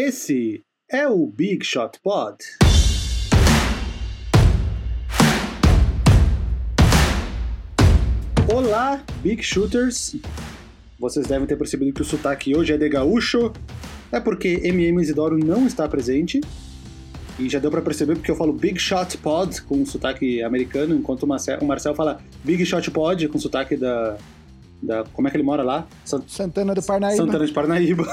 Esse é o Big Shot Pod. Olá, Big Shooters! Vocês devem ter percebido que o sotaque hoje é de gaúcho. É porque MM Isidoro não está presente. E já deu pra perceber porque eu falo Big Shot Pod com sotaque americano, enquanto o Marcel, o Marcel fala Big Shot Pod com sotaque da, da. Como é que ele mora lá? Sant- Santana do Parnaíba. Santana de Parnaíba.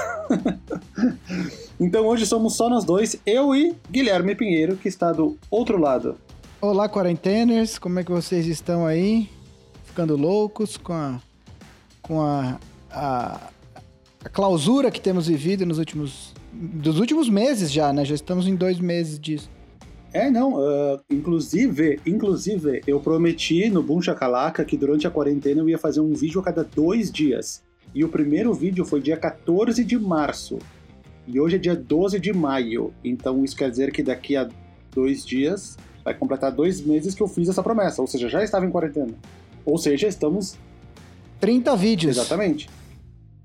então hoje somos só nós dois, eu e Guilherme Pinheiro, que está do outro lado. Olá, quarenteners, como é que vocês estão aí? Ficando loucos com a, com a, a, a clausura que temos vivido nos últimos, dos últimos meses já, né? Já estamos em dois meses disso. É, não, ah, inclusive, inclusive, eu prometi no Boom Chacalaca que durante a quarentena eu ia fazer um vídeo a cada dois dias. E o primeiro vídeo foi dia 14 de março. E hoje é dia 12 de maio. Então isso quer dizer que daqui a dois dias vai completar dois meses que eu fiz essa promessa. Ou seja, já estava em quarentena. Ou seja, estamos 30 vídeos. Exatamente.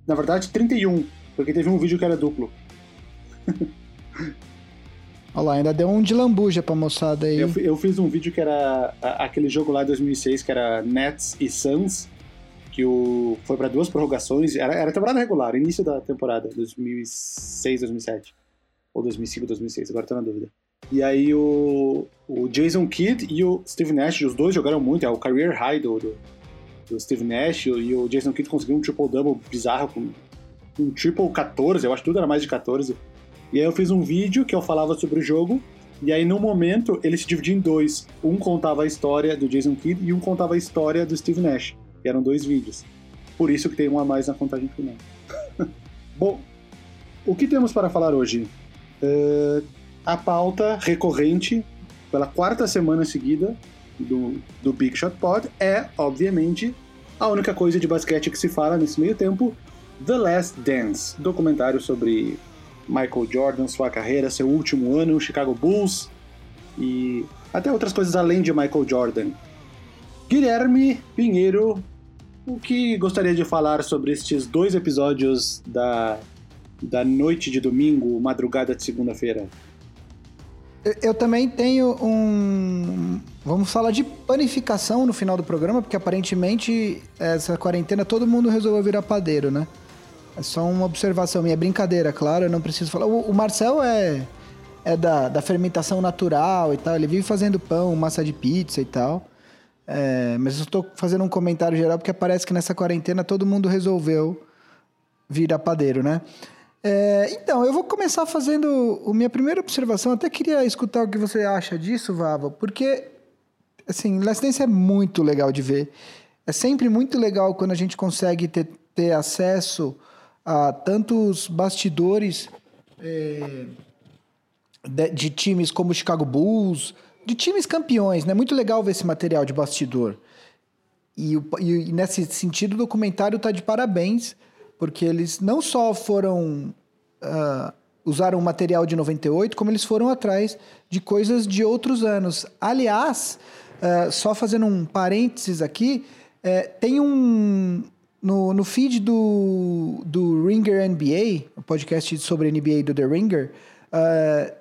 Na verdade, 31, porque teve um vídeo que era duplo. Olha lá, ainda deu um de lambuja pra moçada aí. Eu, eu fiz um vídeo que era aquele jogo lá de 2006, que era Nets e Suns, que o, foi para duas prorrogações. Era, era temporada regular, início da temporada, 2006, 2007. Ou 2005, 2006, agora tô na dúvida. E aí o, o Jason Kidd e o Steve Nash, os dois jogaram muito, é o career high do, do, do Steve Nash, e o Jason Kidd conseguiu um triple-double bizarro com um triple 14, eu acho que tudo era mais de 14. E aí eu fiz um vídeo que eu falava sobre o jogo, e aí no momento ele se dividia em dois. Um contava a história do Jason Kidd e um contava a história do Steve Nash. E eram dois vídeos. Por isso que tem um a mais na contagem final. Bom, o que temos para falar hoje? Eh, a pauta recorrente pela quarta semana seguida do, do Big Shot Pod é, obviamente, a única coisa de basquete que se fala nesse meio tempo, The Last Dance, documentário sobre Michael Jordan, sua carreira, seu último ano, Chicago Bulls e até outras coisas além de Michael Jordan. Guilherme Pinheiro, o que gostaria de falar sobre estes dois episódios da, da noite de domingo, madrugada de segunda-feira? Eu- Eu também tenho um. Vamos falar de panificação no final do programa, porque aparentemente essa quarentena todo mundo resolveu virar padeiro, né? É só uma observação minha, é brincadeira, claro, eu não preciso falar. O, o Marcel é, é da, da fermentação natural e tal, ele vive fazendo pão, massa de pizza e tal. É, mas eu estou fazendo um comentário geral porque parece que nessa quarentena todo mundo resolveu virar padeiro, né? É, então, eu vou começar fazendo a minha primeira observação. Até queria escutar o que você acha disso, Vava, porque, assim, Last Dance é muito legal de ver. É sempre muito legal quando a gente consegue ter, ter acesso a tantos bastidores é, de, de times como Chicago Bulls, de times campeões, né? Muito legal ver esse material de bastidor. E, e- nesse sentido, o documentário está de parabéns, porque eles não só foram. ah, usaram o material de 98, como eles foram atrás de coisas de outros anos. Aliás, ah, só fazendo um parênteses aqui, eh, tem um. No, no feed do, do Ringer NBA, o podcast sobre NBA do The Ringer, ah,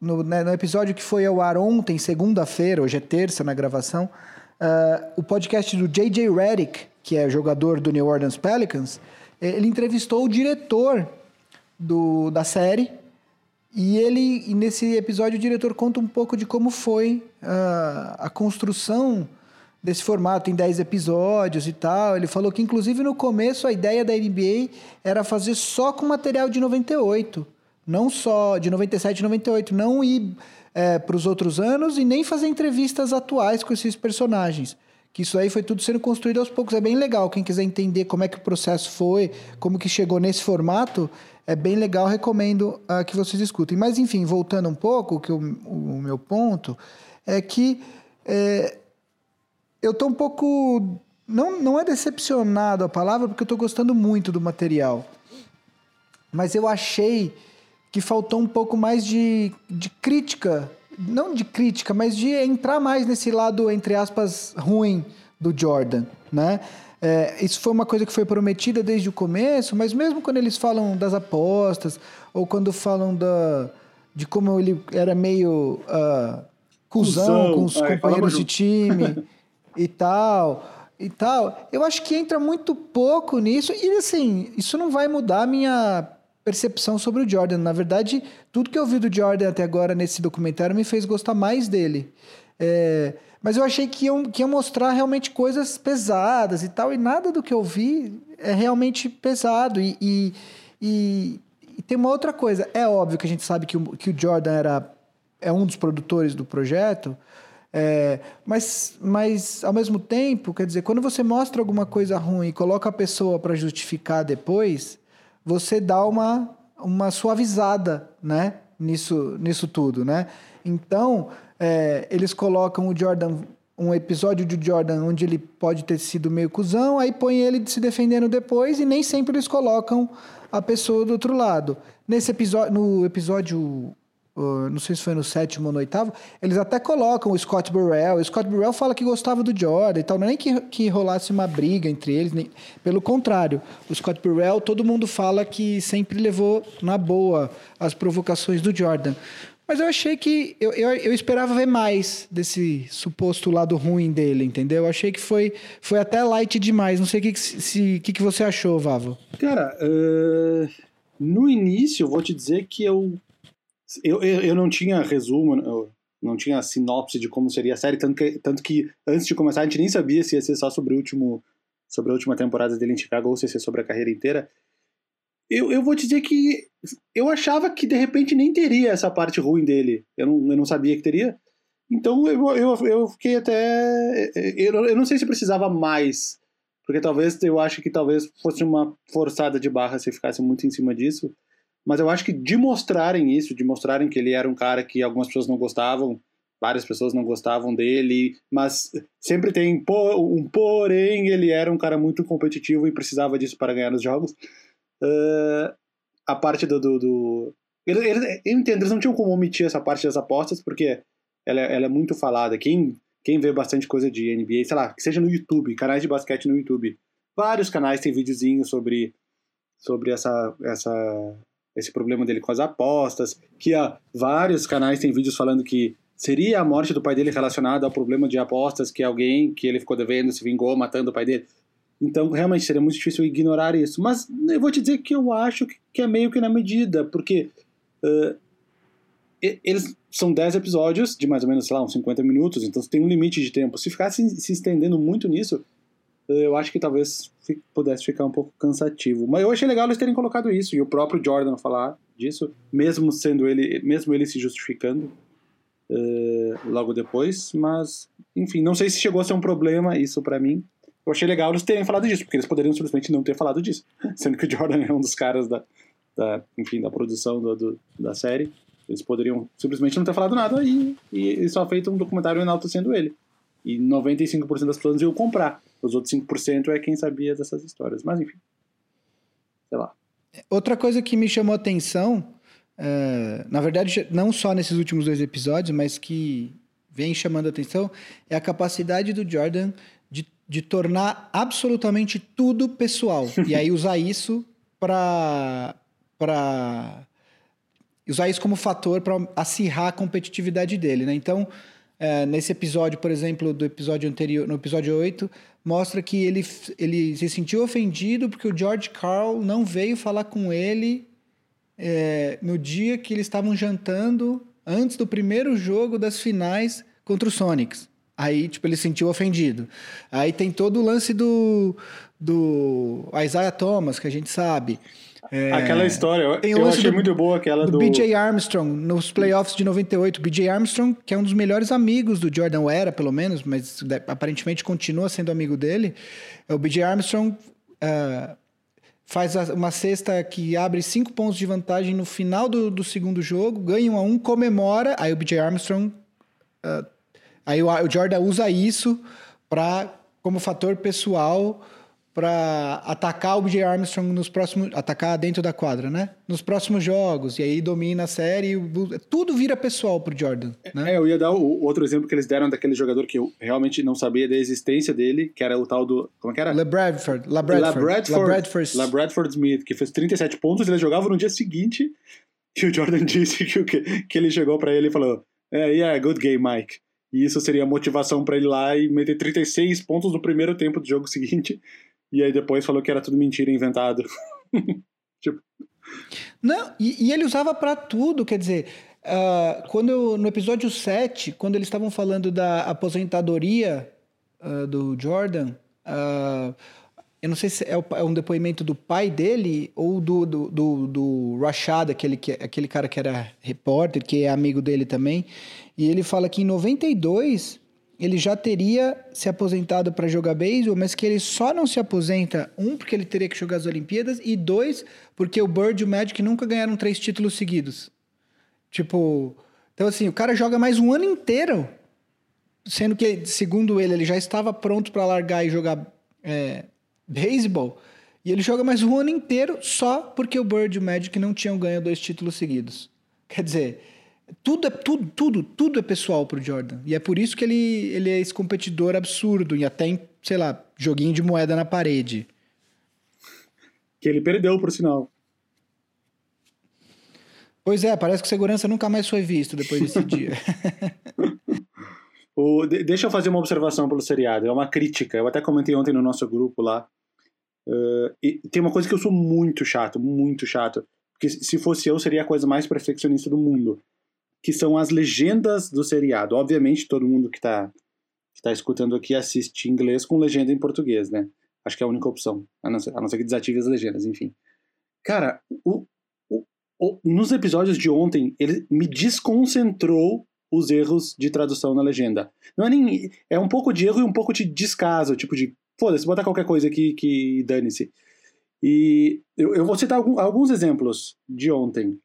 no, né, no episódio que foi ao ar ontem, segunda-feira, hoje é terça na gravação, ah, o podcast do J.J. Redick, que é jogador do New Orleans Pelicans, ele entrevistou o diretor do, da série e ele, nesse episódio, o diretor conta um pouco de como foi ah, a construção desse formato em 10 episódios e tal. Ele falou que, inclusive, no começo, a ideia da NBA era fazer só com material de 98. Não só de 97 e 98. Não ir para os outros anos e nem fazer entrevistas atuais com esses personagens. Que isso aí foi tudo sendo construído aos poucos. É bem legal. Quem quiser entender como é que o processo foi, como que chegou nesse formato, é bem legal. Recomendo ah, que vocês escutem. Mas, enfim, voltando um pouco, que o, o meu ponto é que é, eu tô um pouco. Não, não é decepcionado a palavra, porque eu tô gostando muito do material. Mas eu achei que faltou um pouco mais de, de crítica. Não de crítica, mas de entrar mais nesse lado, entre aspas, ruim do Jordan, né? É, isso foi uma coisa que foi prometida desde o começo, mas mesmo quando eles falam das apostas, ou quando falam da, de como ele era meio uh, cuzão, com os companheiros de time e tal, e tal, eu acho que entra muito pouco nisso, e assim, isso não vai mudar a minha percepção sobre o Jordan. Na verdade, tudo que eu vi do Jordan até agora nesse documentário me fez gostar mais dele. É, mas eu achei que iam, que iam mostrar realmente coisas pesadas e tal, e nada do que eu vi é realmente pesado. E, e, e, e tem uma outra coisa. É óbvio que a gente sabe que o, que o Jordan era, é um dos produtores do projeto, é, mas, mas, ao mesmo tempo, quer dizer, quando você mostra alguma coisa ruim e coloca a pessoa para justificar depois, você dá uma, uma suavizada né, nisso, nisso tudo. Né? Então, é, eles colocam o Jordan, um episódio de Jordan onde ele pode ter sido meio cuzão, aí põe ele se defendendo depois e nem sempre eles colocam a pessoa do outro lado. Nesse episódio, no episódio não sei se foi no sétimo ou no oitavo, eles até colocam o Scott Burrell. O Scott Burrell fala que gostava do Jordan e tal. Não é nem que, que rolasse uma briga entre eles, nem, pelo contrário. O Scott Burrell, todo mundo fala que sempre levou na boa as provocações do Jordan. Mas eu achei que. Eu, eu, eu, esperava ver mais desse suposto lado ruim dele, entendeu? Eu achei que foi, foi até light demais. Não sei o que, se, que, que você achou, Vavo. Cara, uh, no início, eu vou te dizer que eu, eu, eu, eu não tinha resumo, eu não tinha sinopse de como seria a série, tanto que, tanto que antes de começar a gente nem sabia se ia ser só sobre o último. Sobre a última temporada dele em Chicago ou se ia ser sobre a carreira inteira. Eu, eu vou te dizer que eu achava que de repente nem teria essa parte ruim dele. Eu não, eu não sabia que teria. Então eu, eu, eu fiquei até. Eu, eu não sei se precisava mais. Porque talvez eu acho que talvez fosse uma forçada de barra se ficasse muito em cima disso. Mas eu acho que de mostrarem isso, de mostrarem que ele era um cara que algumas pessoas não gostavam, várias pessoas não gostavam dele, mas sempre tem um porém, ele era um cara muito competitivo e precisava disso para ganhar os jogos. Uh, a parte do. do, do... Eu entendo, eles não tinham como omitir essa parte das apostas, porque ela, ela é muito falada. Quem, quem vê bastante coisa de NBA, sei lá, que seja no YouTube, canais de basquete no YouTube. Vários canais têm videozinhos sobre, sobre essa, essa, esse problema dele com as apostas. Que há vários canais têm vídeos falando que seria a morte do pai dele relacionada ao problema de apostas, que alguém que ele ficou devendo se vingou matando o pai dele. Então, realmente, seria muito difícil ignorar isso. Mas eu vou te dizer que eu acho que é meio que na medida, porque uh, eles são 10 episódios de mais ou menos, sei lá, uns 50 minutos, então tem um limite de tempo. Se ficasse se estendendo muito nisso, eu acho que talvez pudesse ficar um pouco cansativo. Mas eu achei legal eles terem colocado isso, e o próprio Jordan falar disso, mesmo sendo ele, mesmo ele se justificando uh, logo depois. Mas, enfim, não sei se chegou a ser um problema isso para mim. Eu achei legal eles terem falado disso, porque eles poderiam simplesmente não ter falado disso. Sendo que o Jordan é um dos caras da, da enfim, da produção do, do, da série. Eles poderiam simplesmente não ter falado nada e, e só feito um documentário enaltecendo ele. E 95% das pessoas iam comprar. Os outros 5% é quem sabia dessas histórias. Mas enfim. Sei lá. Outra coisa que me chamou atenção, é, na verdade, não só nesses últimos dois episódios, mas que vem chamando atenção, é a capacidade do Jordan de tornar absolutamente tudo pessoal. e aí usar isso para para usar isso como fator para acirrar a competitividade dele, né? Então, é, nesse episódio, por exemplo, do episódio anterior, no episódio 8, mostra que ele, ele se sentiu ofendido porque o George Carl não veio falar com ele é, no dia que eles estavam jantando antes do primeiro jogo das finais contra o Sonics. Aí, tipo, ele se sentiu ofendido. Aí tem todo o lance do, do Isaiah Thomas, que a gente sabe. É, aquela história, eu, eu achei do, muito boa aquela do, do... BJ Armstrong, nos playoffs de 98. BJ Armstrong, que é um dos melhores amigos do Jordan, era pelo menos, mas aparentemente continua sendo amigo dele. O BJ Armstrong uh, faz uma cesta que abre cinco pontos de vantagem no final do, do segundo jogo, ganha um a um, comemora, aí o BJ Armstrong... Uh, Aí o, o Jordan usa isso para como fator pessoal para atacar o BJ Armstrong nos próximos. atacar dentro da quadra, né? Nos próximos jogos. E aí domina a série. Tudo vira pessoal pro Jordan. Né? É, eu ia dar o outro exemplo que eles deram daquele jogador que eu realmente não sabia da existência dele, que era o tal do. Como é que era? Le Bradford. La Bradford. La Bradford, La Bradford. La Bradford Smith, que fez 37 pontos, ele jogava no dia seguinte. E o Jordan disse que, que ele chegou para ele e falou: é, yeah, good game, Mike. E isso seria motivação para ele lá e meter 36 pontos no primeiro tempo do jogo seguinte. E aí depois falou que era tudo mentira, inventado. tipo. Não, e, e ele usava para tudo, quer dizer, uh, quando no episódio 7, quando eles estavam falando da aposentadoria uh, do Jordan, uh, eu não sei se é, é, um depoimento do pai dele ou do, do, do, do Rashad, aquele, que, aquele cara que era repórter, que é amigo dele também. E ele fala que em 92 ele já teria se aposentado para jogar beisebol, mas que ele só não se aposenta, um, porque ele teria que jogar as Olimpíadas, e dois, porque o Bird e o Magic nunca ganharam três títulos seguidos. Tipo, então assim, o cara joga mais um ano inteiro, sendo que, segundo ele, ele já estava pronto para largar e jogar é, beisebol, e ele joga mais um ano inteiro só porque o Bird e o Magic não tinham ganho dois títulos seguidos. Quer dizer, tudo é tudo, tudo, tudo é pessoal pro Jordan. E é por isso que ele, ele é esse competidor absurdo e até em, sei lá, joguinho de moeda na parede. Que ele perdeu, por sinal. Pois é, parece que segurança nunca mais foi visto depois desse dia. o, deixa eu fazer uma observação pelo seriado. É uma crítica. Eu até comentei ontem no nosso grupo lá. Uh, e tem uma coisa que eu sou muito chato, muito chato. Porque se fosse eu, seria a coisa mais perfeccionista do mundo que são as legendas do seriado. Obviamente, todo mundo que está que tá escutando aqui assiste em inglês com legenda em português, né? Acho que é a única opção, a não ser, a não ser que desative as legendas, enfim. Cara, o, o, o, nos episódios de ontem, ele me desconcentrou os erros de tradução na legenda. Não é nem. É um pouco de erro e um pouco de descaso, tipo de. Foda-se, bota qualquer coisa aqui que dane-se. E eu, eu vou citar alguns exemplos de ontem.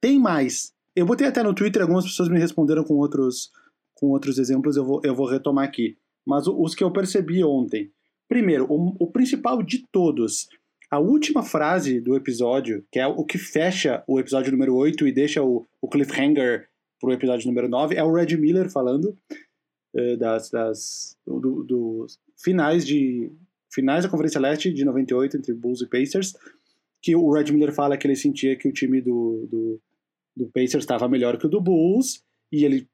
Tem mais, eu botei até no Twitter, algumas pessoas me responderam com outros, com outros exemplos, eu vou, eu vou retomar aqui. Mas os que eu percebi ontem. Primeiro, o, o principal de todos, a última frase do episódio, que é o que fecha o episódio número 8 e deixa o, o cliffhanger pro episódio número 9, é o Red Miller falando uh, das, das do, do, finais de finais da Conferência Leste de 98 entre Bulls e Pacers, que o Red Miller fala que ele sentia que o time do, do do Pacers estava melhor que o do Bulls, e ele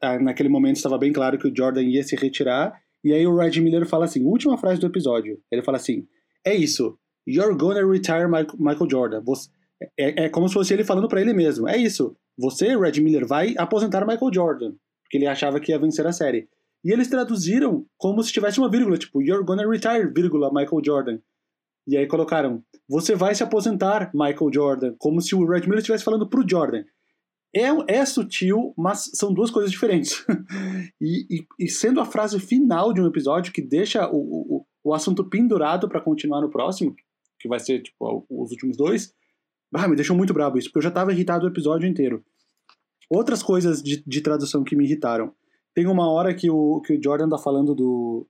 ah, naquele momento estava bem claro que o Jordan ia se retirar, e aí o Red Miller fala assim, última frase do episódio, ele fala assim, é isso, you're gonna retire Michael Jordan. Você, é, é como se fosse ele falando para ele mesmo, é isso, você, Red Miller, vai aposentar Michael Jordan, porque ele achava que ia vencer a série. E eles traduziram como se tivesse uma vírgula, tipo, you're gonna retire, vírgula, Michael Jordan. E aí colocaram, você vai se aposentar, Michael Jordan, como se o Red Miller estivesse falando pro Jordan. É, é sutil, mas são duas coisas diferentes. e, e, e, sendo a frase final de um episódio que deixa o, o, o assunto pendurado para continuar no próximo, que vai ser tipo os últimos dois, ah, me deixou muito bravo isso, porque eu já estava irritado o episódio inteiro. Outras coisas de, de, tradução que me irritaram. Tem uma hora que o, que o Jordan tá falando do,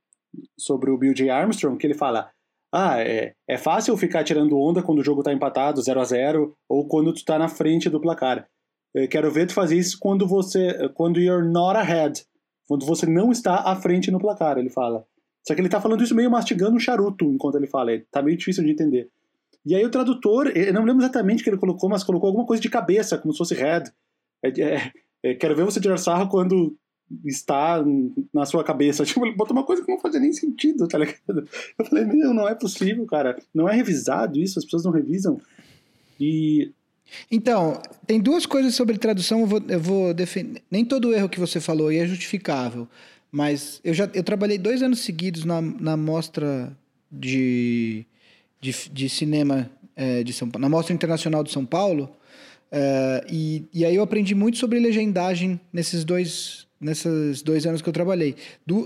sobre o Bill J. Armstrong, que ele fala ah, é, é fácil ficar tirando onda quando o jogo tá empatado, 0 a 0 ou quando tu tá na frente do placar. Eu quero ver tu fazer isso quando você, quando you're not ahead, quando você não está à frente no placar, ele fala. Só que ele tá falando isso meio mastigando um charuto enquanto ele fala, tá meio difícil de entender. E aí o tradutor, eu não lembro exatamente o que ele colocou, mas colocou alguma coisa de cabeça, como se fosse head. É, é, é, quero ver você tirar sarro quando está na sua cabeça. Tipo, ele botou uma coisa que não fazia nem sentido, tá ligado? Eu falei, meu, não é possível, cara. Não é revisado isso, as pessoas não revisam. E. Então, tem duas coisas sobre tradução, eu vou, eu vou defender. Nem todo erro que você falou aí é justificável. Mas eu já eu trabalhei dois anos seguidos na, na mostra de, de, de cinema é, de São Paulo, na Mostra Internacional de São Paulo. É, e, e aí eu aprendi muito sobre legendagem nesses dois, nesses dois anos que eu trabalhei.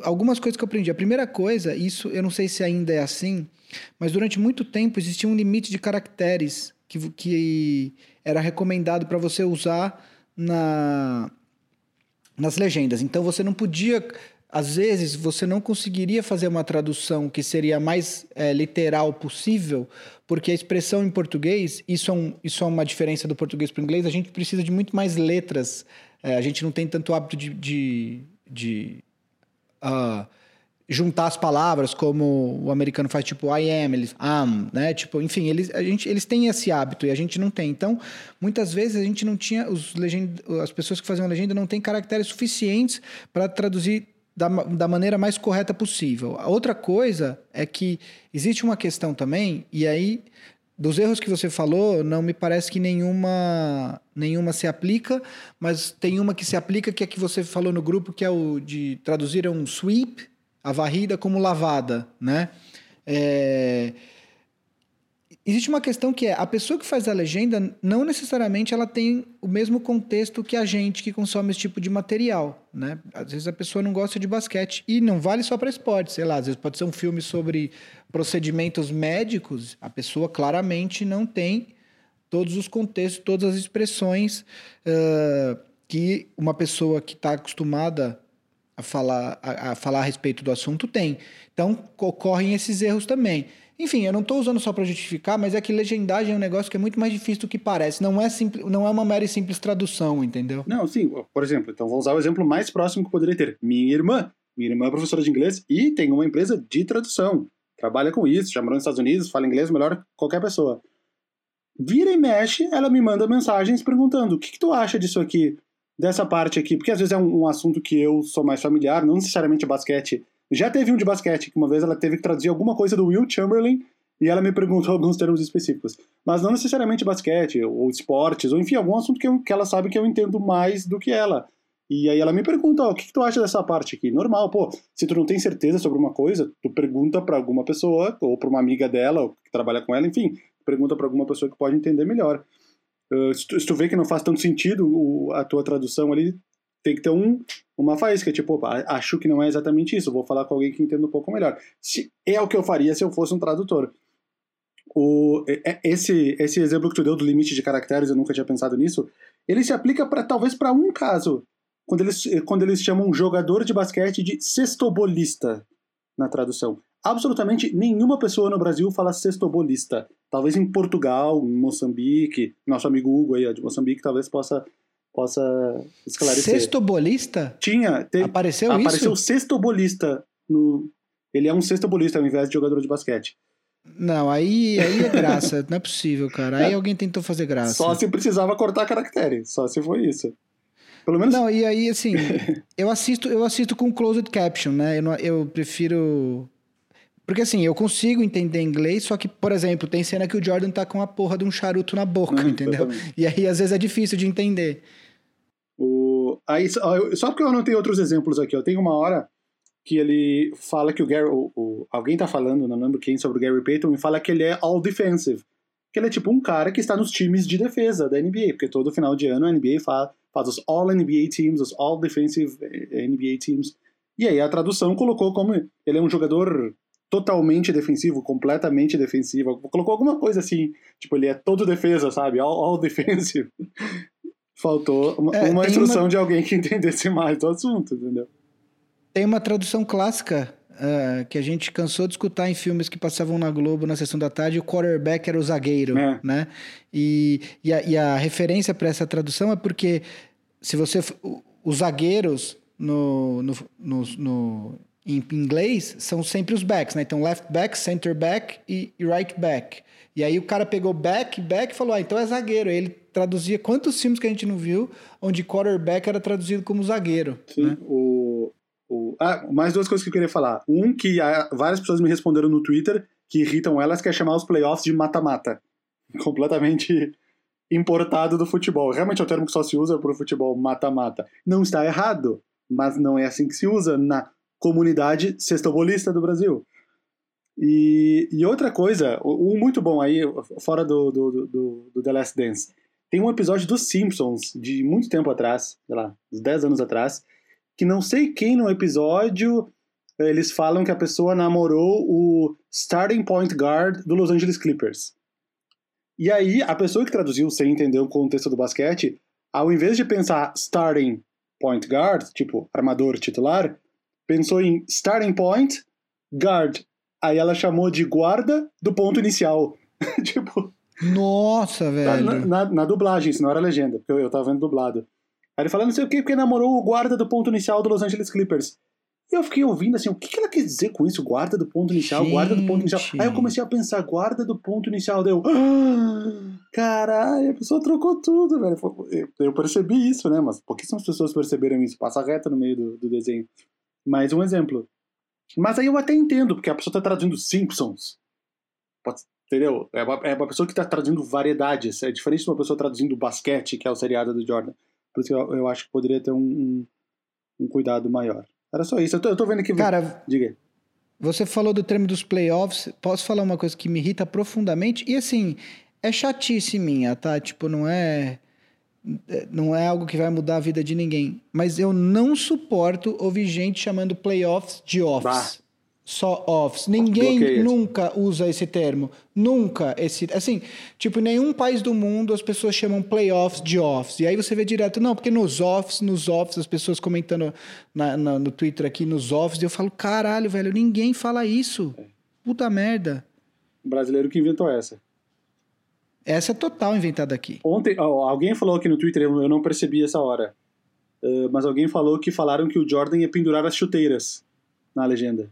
Algumas coisas que eu aprendi. A primeira coisa, isso eu não sei se ainda é assim, mas durante muito tempo existia um limite de caracteres que, que era recomendado para você usar na, nas legendas. Então você não podia às vezes você não conseguiria fazer uma tradução que seria mais é, literal possível, porque a expressão em português, isso é, um, isso é uma diferença do português para o inglês, a gente precisa de muito mais letras, é, a gente não tem tanto hábito de, de, de uh, juntar as palavras como o americano faz, tipo I am, eles am, né? Tipo, enfim, eles, a gente, eles têm esse hábito e a gente não tem. Então, muitas vezes a gente não tinha, os legend, as pessoas que faziam legenda não têm caracteres suficientes para traduzir da, da maneira mais correta possível. A outra coisa é que existe uma questão também, e aí, dos erros que você falou, não me parece que nenhuma, nenhuma se aplica, mas tem uma que se aplica, que é que você falou no grupo, que é o de traduzir um sweep, a varrida, como lavada, né? É, Existe uma questão que é, a pessoa que faz a legenda, não necessariamente ela tem o mesmo contexto que a gente que consome esse tipo de material, né? Às vezes a pessoa não gosta de basquete e não vale só para esporte, sei lá, às vezes pode ser um filme sobre procedimentos médicos, a pessoa claramente não tem todos os contextos, todas as expressões uh, que uma pessoa que está acostumada a falar a, a falar a respeito do assunto tem. Então, ocorrem esses erros também. Enfim, eu não estou usando só para justificar, mas é que legendagem é um negócio que é muito mais difícil do que parece. Não é, simples, não é uma mera e simples tradução, entendeu? Não, sim. Por exemplo, então vou usar o exemplo mais próximo que poderia ter. Minha irmã. Minha irmã é professora de inglês e tem uma empresa de tradução. Trabalha com isso, já morou nos Estados Unidos, fala inglês melhor que qualquer pessoa. Vira e mexe, ela me manda mensagens perguntando: o que, que tu acha disso aqui, dessa parte aqui? Porque às vezes é um, um assunto que eu sou mais familiar, não necessariamente basquete já teve um de basquete, que uma vez ela teve que traduzir alguma coisa do Will Chamberlain e ela me perguntou alguns termos específicos. Mas não necessariamente basquete, ou esportes, ou enfim, algum assunto que, eu, que ela sabe que eu entendo mais do que ela. E aí ela me pergunta, oh, o que, que, tu acha dessa parte aqui? Normal, pô, se tu não tem certeza sobre uma coisa, tu pergunta para alguma pessoa, ou para uma amiga dela, que trabalha com ela, enfim, pergunta para alguma pessoa que pode entender melhor. Uh, se, tu, se, tu, vê que não faz tanto sentido o, a tua tradução ali, tem que ter um, uma faísca, tipo, opa, acho que não é exatamente isso, vou falar com alguém que entenda um pouco melhor. Se, é o que eu faria se eu fosse um tradutor. O, esse, esse exemplo que tu deu do limite de caracteres, eu nunca tinha pensado nisso, ele se aplica para talvez para um caso, quando eles, quando eles chamam um jogador de basquete de sextobolista na tradução. Absolutamente nenhuma pessoa no Brasil fala sextobolista. Talvez em Portugal, em Moçambique, nosso amigo Hugo aí de Moçambique talvez possa possa esclarecer. Sextobolista? Tinha. Teve, apareceu, apareceu isso? Apareceu sextobolista. No, ele é um sextobolista ao invés de jogador de basquete. Não, aí, aí é graça. não é possível, cara. Aí é. alguém tentou fazer graça. Só se precisava cortar caractere. Só se foi isso. Pelo menos. Não, e aí, assim, eu assisto, eu assisto com closed caption, né? Eu, eu prefiro porque assim, eu consigo entender inglês, só que, por exemplo, tem cena que o Jordan tá com a porra de um charuto na boca, entendeu? E aí, às vezes, é difícil de entender. O... Aí, só porque eu não tenho outros exemplos aqui, eu tenho uma hora que ele fala que o Gary. O, o, alguém tá falando, não lembro quem, sobre o Gary Payton, e fala que ele é all defensive. Que ele é tipo um cara que está nos times de defesa da NBA, porque todo final de ano a NBA faz, faz os all NBA teams, os all defensive eh, NBA teams. E aí a tradução colocou como ele é um jogador totalmente defensivo, completamente defensivo. Colocou alguma coisa assim, tipo, ele é todo defesa, sabe? All, all defensive. Faltou uma, é, uma instrução uma... de alguém que entendesse mais do assunto, entendeu? Tem uma tradução clássica uh, que a gente cansou de escutar em filmes que passavam na Globo na sessão da tarde, o quarterback era o zagueiro, é. né? E, e, a, e a referência para essa tradução é porque se você... Os zagueiros no, no, no, no em inglês são sempre os backs, né? Então, left back, center back e right back. E aí o cara pegou back, back e falou, ah, então é zagueiro. Aí ele traduzia quantos filmes que a gente não viu onde quarterback era traduzido como zagueiro. Sim, né? o, o... Ah, mais duas coisas que eu queria falar. Um que várias pessoas me responderam no Twitter que irritam elas, que é chamar os playoffs de mata-mata. Completamente importado do futebol. Realmente é um termo que só se usa para o futebol mata-mata. Não está errado, mas não é assim que se usa na comunidade sextobolista do Brasil. E, e outra coisa, um muito bom aí, fora do, do, do, do, The Last Dance, tem um episódio dos Simpsons, de muito tempo atrás, sei lá, uns 10 anos atrás, que não sei quem no episódio eles falam que a pessoa namorou o starting point guard do Los Angeles Clippers. E aí, a pessoa que traduziu sem entender o contexto do basquete, ao invés de pensar starting point guard, tipo armador titular, pensou em starting point, guard. Aí ela chamou de guarda do ponto inicial. tipo. Nossa, velho. Na, na, na, dublagem, isso não era legenda, porque eu, eu tava vendo dublado. Aí ele falou, não sei o que, porque namorou o guarda do ponto inicial do Los Angeles Clippers. E eu fiquei ouvindo assim, o que, que ela quer dizer com isso? Guarda do ponto inicial, Gente. guarda do ponto inicial. Aí eu comecei a pensar, guarda do ponto inicial. Deu. Ah, caralho, a pessoa trocou tudo, velho. Eu percebi isso, né? Mas pouquíssimas pessoas perceberam isso. Passa reta no meio do, do desenho. Mais um exemplo. Mas aí eu até entendo, porque a pessoa tá traduzindo Simpsons. Pode, entendeu? É uma, é uma pessoa que tá traduzindo variedades. É diferente de uma pessoa traduzindo basquete, que é o seriado do Jordan. Por isso eu, eu acho que poderia ter um, um, um cuidado maior. Era só isso. Eu tô, eu tô vendo aqui. Cara, diga. Você falou do termo dos playoffs. Posso falar uma coisa que me irrita profundamente? E assim, é chatice minha, tá? Tipo, não é. Não é algo que vai mudar a vida de ninguém. Mas eu não suporto ouvir gente chamando playoffs de offs. Bah só offs. Ninguém nunca usa esse termo. Nunca esse, assim, tipo, em nenhum país do mundo as pessoas chamam playoffs de offs. E aí você vê direto, não, porque nos offs, nos offs, as pessoas comentando na, na, no Twitter aqui nos offs, e eu falo, caralho, velho, ninguém fala isso. Puta merda. O brasileiro que inventou essa. Essa é total inventada aqui. Ontem, ó, alguém falou aqui no Twitter, eu não percebi essa hora. Uh, mas alguém falou que falaram que o Jordan ia pendurar as chuteiras na legenda.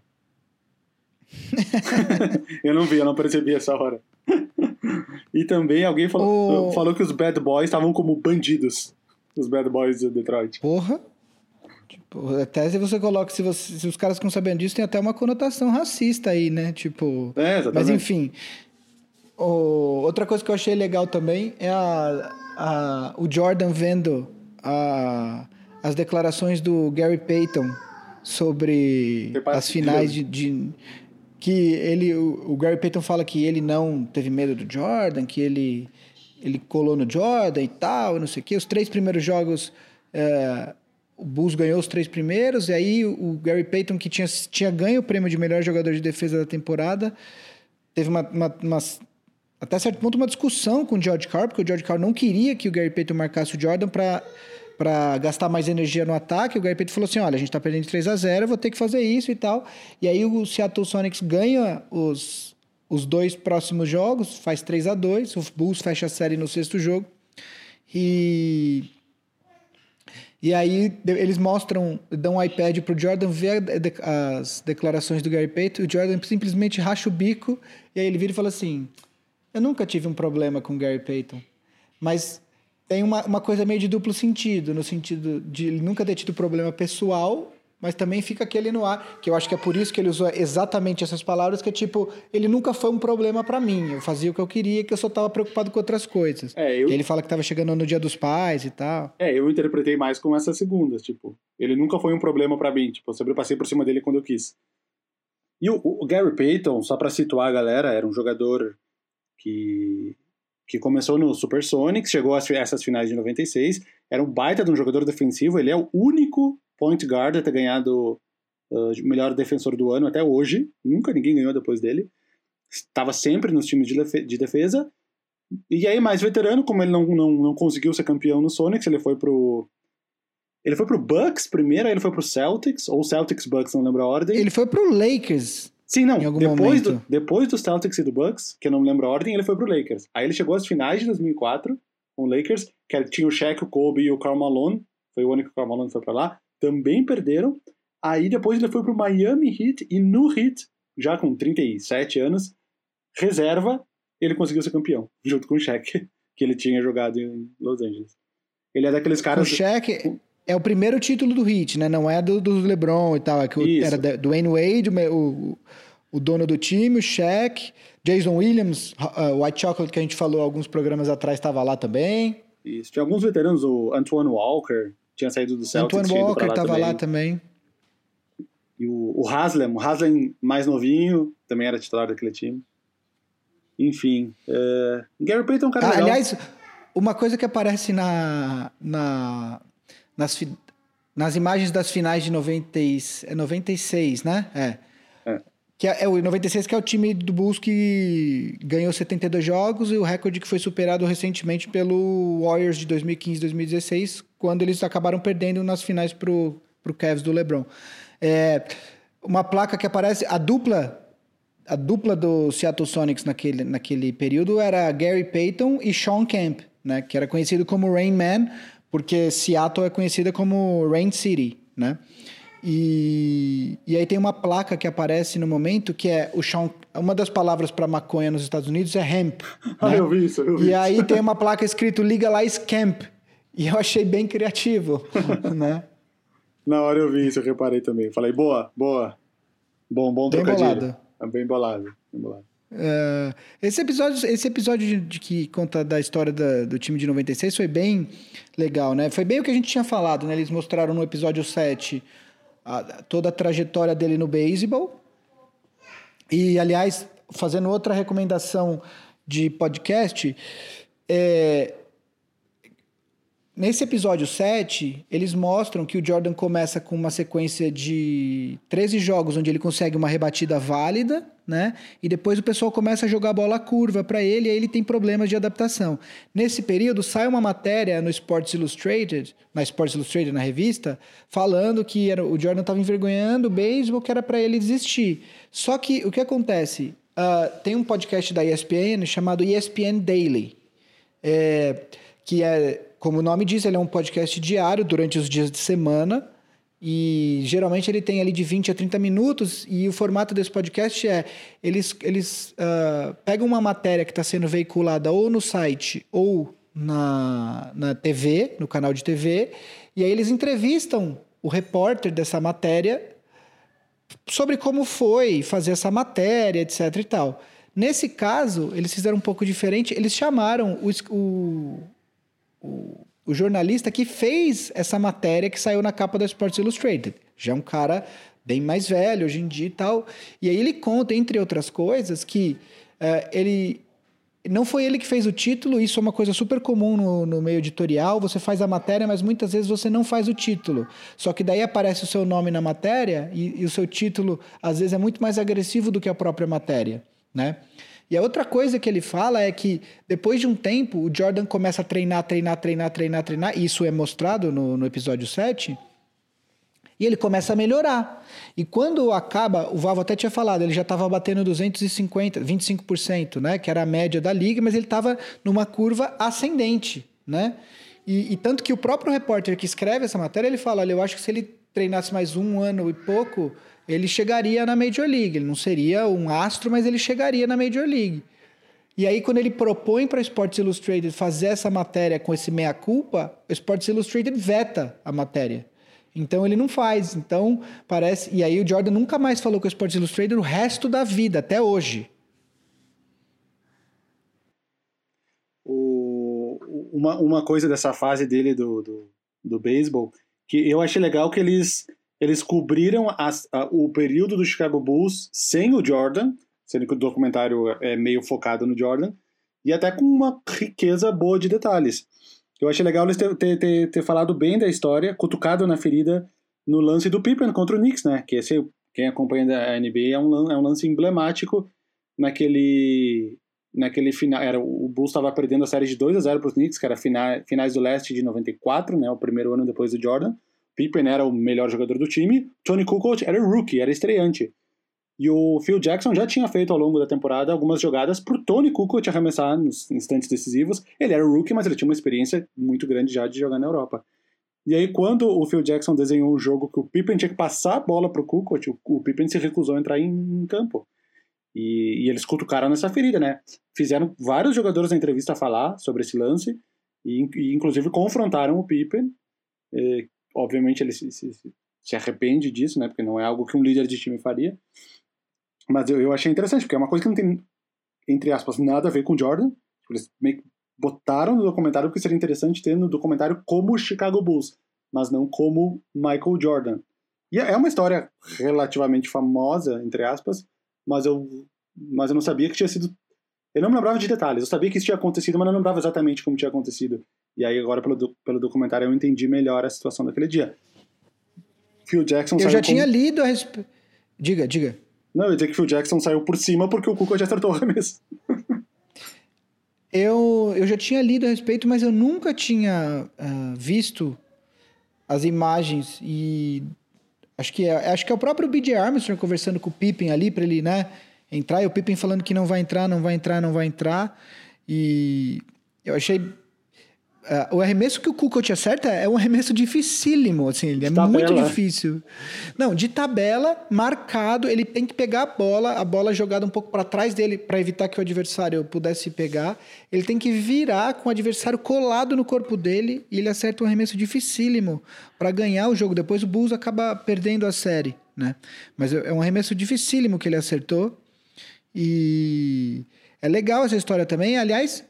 eu não vi, eu não percebi essa hora. e também alguém falou, falou que os bad boys estavam como bandidos. Os bad boys de Detroit. Porra. Tipo, até se você coloca, se, você, se os caras ficam sabendo disso, tem até uma conotação racista aí, né? Tipo. É, exatamente. Mas enfim. Outra coisa que eu achei legal também é a, a, o Jordan vendo a, as declarações do Gary Payton sobre as finais de, de que ele, o, Gary Payton fala que ele não teve medo do Jordan, que ele, ele colou no Jordan e tal, não sei o quê. Os três primeiros jogos, é, o Bulls ganhou os três primeiros, e aí o Gary Payton, que tinha, tinha ganho o prêmio de melhor jogador de defesa da temporada, teve uma, uma, uma até certo ponto uma discussão com o George Carr, porque o George Carr não queria que o Gary Payton marcasse o Jordan para para gastar mais energia no ataque. O Gary Payton falou assim: olha, a gente está perdendo 3 a 0 vou ter que fazer isso e tal. E aí o Seattle Sonics ganha os, os dois próximos jogos, faz 3 a 2 o Bulls fecha a série no sexto jogo. E. E aí eles mostram, dão um iPad pro Jordan ver as declarações do Gary Payton, o Jordan simplesmente racha o bico, e aí ele vira e fala assim: Eu nunca tive um problema com o Gary Payton, mas tem uma, uma coisa meio de duplo sentido, no sentido de ele nunca ter tido problema pessoal, mas também fica aquele no ar, que eu acho que é por isso que ele usou exatamente essas palavras, que é tipo, ele nunca foi um problema para mim, eu fazia o que eu queria, que eu só tava preocupado com outras coisas. É, eu... ele fala que tava chegando no dia dos pais e tal. É, eu interpretei mais com essas segundas, tipo, ele nunca foi um problema para mim, tipo, eu sempre passei por cima dele quando eu quis. E o, o Gary Payton, só para situar a galera, era um jogador que que começou no Supersonics, chegou a essas finais de 96, era um baita de um jogador defensivo, ele é o único point guard a ter ganhado uh, melhor defensor do ano até hoje, nunca ninguém ganhou depois dele, estava sempre nos times de defesa, e aí mais veterano, como ele não, não, não conseguiu ser campeão no Sonics, ele foi pro ele foi pro Bucks primeiro, aí ele foi pro Celtics, ou Celtics Bucks, não lembro a ordem. Ele foi pro Lakers. Sim, não. Depois, do, depois do Celtics e do Bucks, que eu não me lembro a ordem, ele foi pro Lakers. Aí ele chegou às finais de 2004 com o Lakers, que tinha o Shaq, o Kobe e o Karl Malone. Foi o único que o Karl Malone foi pra lá. Também perderam. Aí depois ele foi pro Miami Heat e no Heat, já com 37 anos, reserva, ele conseguiu ser campeão, junto com o Shaq, que ele tinha jogado em Los Angeles. Ele é daqueles caras... O Shaq... É o primeiro título do Heat, né? Não é do, do LeBron e tal. É que o, era do Wayne Wade, o, o dono do time, o Shaq, Jason Williams, uh, White Chocolate, que a gente falou alguns programas atrás, estava lá também. Isso. Tinha alguns veteranos, o Antoine Walker, tinha saído do Celtics. Antoine Walker estava lá também. E o, o Haslem, o Haslem mais novinho, também era titular daquele time. Enfim, uh, Gary Payton é um cara ah, legal. Aliás, uma coisa que aparece na, na nas, nas imagens das finais de 90, 96, é né? É. é. Que é, é, o 96 que é o time do Bulls que ganhou 72 jogos e o recorde que foi superado recentemente pelo Warriors de 2015 2016, quando eles acabaram perdendo nas finais pro, pro Cavs do LeBron. É, uma placa que aparece, a dupla a dupla do Seattle Sonics naquele, naquele período era Gary Payton e Sean Kemp, né? Que era conhecido como Rain Man, porque Seattle é conhecida como Rain City, né? E, e aí tem uma placa que aparece no momento que é o Sean, uma das palavras para maconha nos Estados Unidos é hemp. Ah, né? eu vi isso, eu vi E isso. aí tem uma placa escrito Legalize Camp. E eu achei bem criativo, né? Na hora eu vi isso, eu reparei também. Falei, boa, boa. Bom, bom Bem trocadilho. bolado. É Bem bolado, bem bolado. É, esse episódio, esse episódio de, de que conta da história da- do time de 96 foi bem legal, né? Foi bem o que a gente tinha falado, né? Eles mostraram no episódio 7 a- toda a trajetória dele no beisebol. E, aliás, fazendo outra recomendação de podcast, é, Nesse episódio 7, eles mostram que o Jordan começa com uma sequência de 13 jogos onde ele consegue uma rebatida válida, né? E depois o pessoal começa a jogar bola curva para ele e aí ele tem problemas de adaptação. Nesse período, sai uma matéria no Sports Illustrated, na Sports Illustrated, na revista, falando que era, o Jordan estava envergonhando o beisebol, que era para ele desistir. Só que o que acontece? Ah, tem um podcast da ESPN chamado ESPN Daily. É, que é, como o nome diz, ele é um podcast diário durante os dias de semana. E geralmente ele tem ali de 20 a 30 minutos. E o formato desse podcast é: eles, eles ah, pegam uma matéria que está sendo veiculada ou no site ou na, na TV, no canal de TV, e aí eles entrevistam o repórter dessa matéria sobre como foi fazer essa matéria, etc e tal. Nesse caso, eles fizeram um pouco diferente. Eles chamaram o, o, o, o jornalista que fez essa matéria que saiu na capa da Sports Illustrated. Já é um cara bem mais velho hoje em dia e tal. E aí ele conta, entre outras coisas, que eh, ele não foi ele que fez o título, isso é uma coisa super comum no, no meio editorial. Você faz a matéria, mas muitas vezes você não faz o título. Só que daí aparece o seu nome na matéria e, e o seu título, às vezes, é muito mais agressivo do que a própria matéria, né? E a outra coisa que ele fala é que depois de um tempo, o Jordan começa a treinar, treinar, treinar, treinar, treinar, e isso é mostrado no, no episódio 7. E ele começa a melhorar. E quando acaba, o Vavo até tinha falado, ele já estava batendo 250, 25%, né? Que era a média da liga, mas ele estava numa curva ascendente, né? E, e tanto que o próprio repórter que escreve essa matéria, ele fala, olha, eu acho que se ele treinasse mais um ano e pouco, ele chegaria na Major League. Ele não seria um astro, mas ele chegaria na Major League. E aí, quando ele propõe para Sports Illustrated fazer essa matéria com esse meia-culpa, o Sports Illustrated veta a matéria. Então ele não faz. Então parece. E aí o Jordan nunca mais falou com o Sports Illustrated o resto da vida, até hoje. O, uma, uma coisa dessa fase dele do, do, do beisebol, que eu achei legal que eles, eles cobriram as- a- o período do Chicago Bulls sem o Jordan, sendo que o documentário é meio focado no Jordan, e até com uma riqueza boa de detalhes. Eu achei legal eles ter, ter, ter, ter falado bem da história, cutucado na ferida no lance do Pippen contra o Knicks, né? Que esse, quem acompanha a NBA, é um, é um lance emblemático naquele naquele final, era o Bulls estava perdendo a série de 2 a 0 para os Knicks, que era fina, finais do leste de 94, né, o primeiro ano depois do Jordan. Pippen era o melhor jogador do time, Tony Kukoc era rookie, era estreante. E o Phil Jackson já tinha feito ao longo da temporada algumas jogadas para o Tony Kukoc arremessar nos instantes decisivos. Ele era rookie, mas ele tinha uma experiência muito grande já de jogar na Europa. E aí, quando o Phil Jackson desenhou um jogo que o Pippen tinha que passar a bola para o Kukoc, o, Pippen se recusou a entrar em, campo. E, e eles cutucaram nessa ferida, né? Fizeram vários jogadores na entrevista falar sobre esse lance e, e inclusive confrontaram o Pippen. E, obviamente ele se, se, se arrepende disso, né? Porque não é algo que um líder de time faria. Mas eu, eu achei interessante, porque é uma coisa que não tem, entre aspas, nada a ver com o Jordan. Eles meio que botaram no documentário porque seria interessante ter no documentário como o Chicago Bulls, mas não como Michael Jordan. E é uma história relativamente famosa, entre aspas, mas eu, mas eu não sabia que tinha sido. Eu não me lembrava de detalhes. Eu sabia que isso tinha acontecido, mas não lembrava exatamente como tinha acontecido. E aí, agora, pelo, do- pelo documentário, eu entendi melhor a situação daquele dia. Phil Jackson Eu já tinha lido a respeito. Diga, diga. Não, eu ia dizer que Phil Jackson saiu por cima porque o Cuca já acertou o arremesso. Eu, eu já tinha lido a respeito, mas eu nunca tinha ah, visto as imagens e Acho que é, acho que é o próprio BJ Armstrong conversando com o Pippen ali para ele, né, entrar e o Pippen falando que não vai entrar, não vai entrar, não vai entrar. E eu achei Uh, o arremesso que o Kukoc acerta é um arremesso dificílimo, assim, ele é tabela. muito difícil. Não, de tabela, marcado, ele tem que pegar a bola, a bola jogada um pouco para trás dele para evitar que o adversário pudesse pegar. Ele tem que virar com o adversário colado no corpo dele e ele acerta um arremesso dificílimo para ganhar o jogo. Depois o Bulls acaba perdendo a série, né? Mas é, é um arremesso dificílimo que ele acertou. E é legal essa história também. Aliás,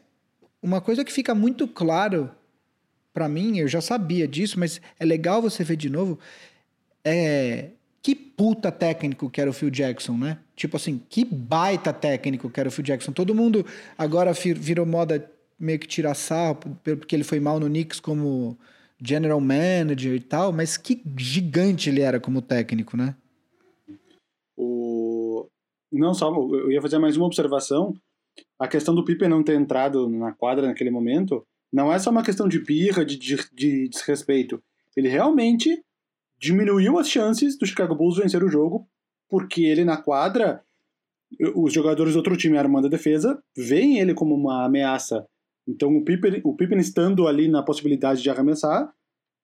uma coisa que fica muito claro para mim, eu já sabia disso, mas é legal você ver de novo, é que puta técnico que era o Phil Jackson, né? Tipo assim, que baita técnico que era o Phil Jackson. Todo mundo agora virou moda meio que tirar sarro porque ele foi mal no Knicks como general manager e tal, mas que gigante ele era como técnico, né? O... Não só, eu ia fazer mais uma observação a questão do Pippen não ter entrado na quadra naquele momento não é só uma questão de birra, de, de, de desrespeito. Ele realmente diminuiu as chances do Chicago Bulls vencer o jogo, porque ele na quadra, os jogadores do outro time armando a defesa, veem ele como uma ameaça. Então o Pippen, o Pippen estando ali na possibilidade de arremessar,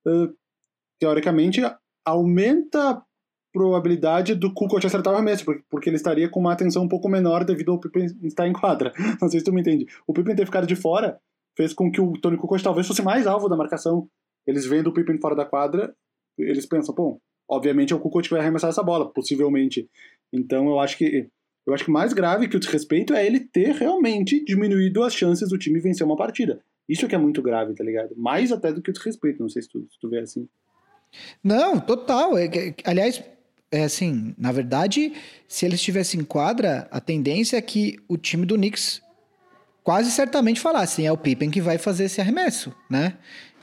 uh, teoricamente aumenta probabilidade do Kukoc acertar o arremesso, porque ele estaria com uma atenção um pouco menor devido ao Pippen estar em quadra. Não sei se tu me entende. O Pippen ter ficado de fora fez com que o Tony Kukoc talvez fosse mais alvo da marcação. Eles vendo o Pippen fora da quadra, eles pensam, pô, obviamente é o Kukoc que vai arremessar essa bola, possivelmente. Então eu acho que eu acho que mais grave que o desrespeito é ele ter realmente diminuído as chances do time vencer uma partida. Isso que é muito grave, tá ligado? Mais até do que o desrespeito, não sei se tu, se tu vê assim. Não, total. É, aliás, é assim, na verdade, se eles tivessem quadra, a tendência é que o time do Knicks quase certamente falasse, é o Pippen que vai fazer esse arremesso, né?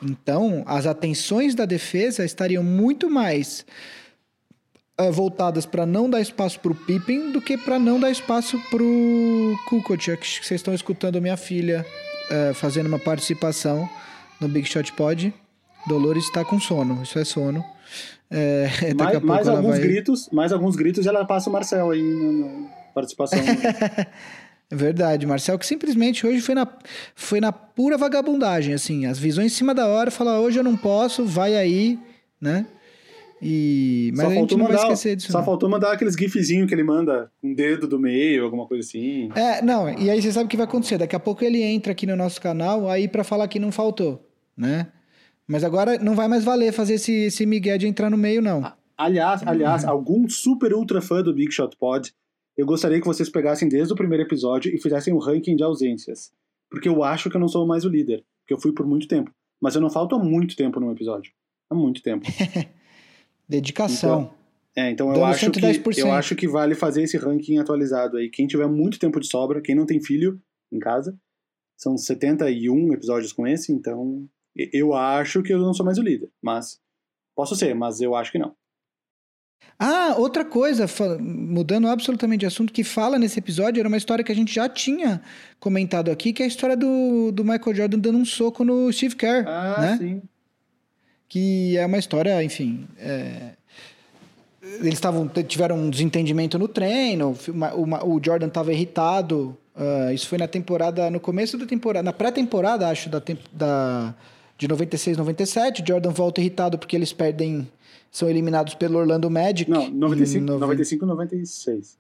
Então, as atenções da defesa estariam muito mais uh, voltadas para não dar espaço para o Pippen do que para não dar espaço para o Kukoc. Que vocês estão escutando minha filha uh, fazendo uma participação no Big Shot Pod. Dolores está com sono, isso é sono. É, mais, mais alguns vai... gritos, mais alguns gritos e ela passa o Marcel aí na, participação. é verdade, Marcel que simplesmente hoje foi na, foi na pura vagabundagem, assim, as visões em cima da hora, fala hoje eu não posso, vai aí, né? E mas só a gente não mandar, vai esquecer disso. Só não. faltou mandar aqueles gifzinhos que ele manda, um dedo do meio, alguma coisa assim. É, não, e aí você sabe o que vai acontecer, daqui a pouco ele entra aqui no nosso canal aí para falar que não faltou, né? Mas agora não vai mais valer fazer esse, esse migué de entrar no meio, não. Aliás, aliás, uhum. algum super ultra fã do Big Shot Pod, eu gostaria que vocês pegassem desde o primeiro episódio e fizessem o um ranking de ausências. Porque eu acho que eu não sou mais o líder, porque eu fui por muito tempo. Mas eu não falto há muito tempo num episódio. Há muito tempo. Dedicação. Então, é, então eu acho, que, eu acho que vale fazer esse ranking atualizado aí. Quem tiver muito tempo de sobra, quem não tem filho em casa, são 71 episódios com esse, então eu acho que eu não sou mais o líder, mas posso ser, mas eu acho que não. Ah, outra coisa, mudando absolutamente de assunto, que fala nesse episódio, era uma história que a gente já tinha comentado aqui, que é a história do, do Michael Jordan dando um soco no Steve Kerr. Ah, né? sim. Que é uma história, enfim. É... Eles estavam tiveram um desentendimento no treino, o, o Jordan estava irritado. Uh, isso foi na temporada, no começo da temporada, na pré-temporada, acho, da, da de 96, 97. Jordan volta irritado porque eles perdem, são eliminados pelo Orlando Magic. Não, 95, 95 96.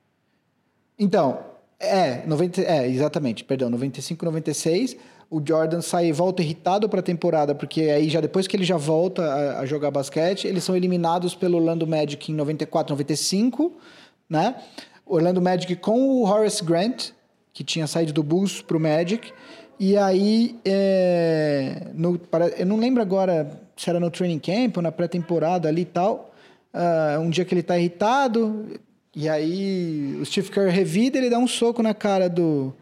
Então, é, 90, é, exatamente, perdão, 95, 96. O Jordan sai volta irritado para a temporada, porque aí já depois que ele já volta a, a, jogar basquete, eles são eliminados pelo Orlando Magic em 94, 95, né? Orlando Magic com o Horace Grant, que tinha saído do Bulls pro Magic. E aí, é, no, eu não lembro agora se era no training camp ou na pré-temporada ali e tal. Uh, um dia que ele tá irritado, e aí o Steve Kerr revida, ele dá um soco na cara do,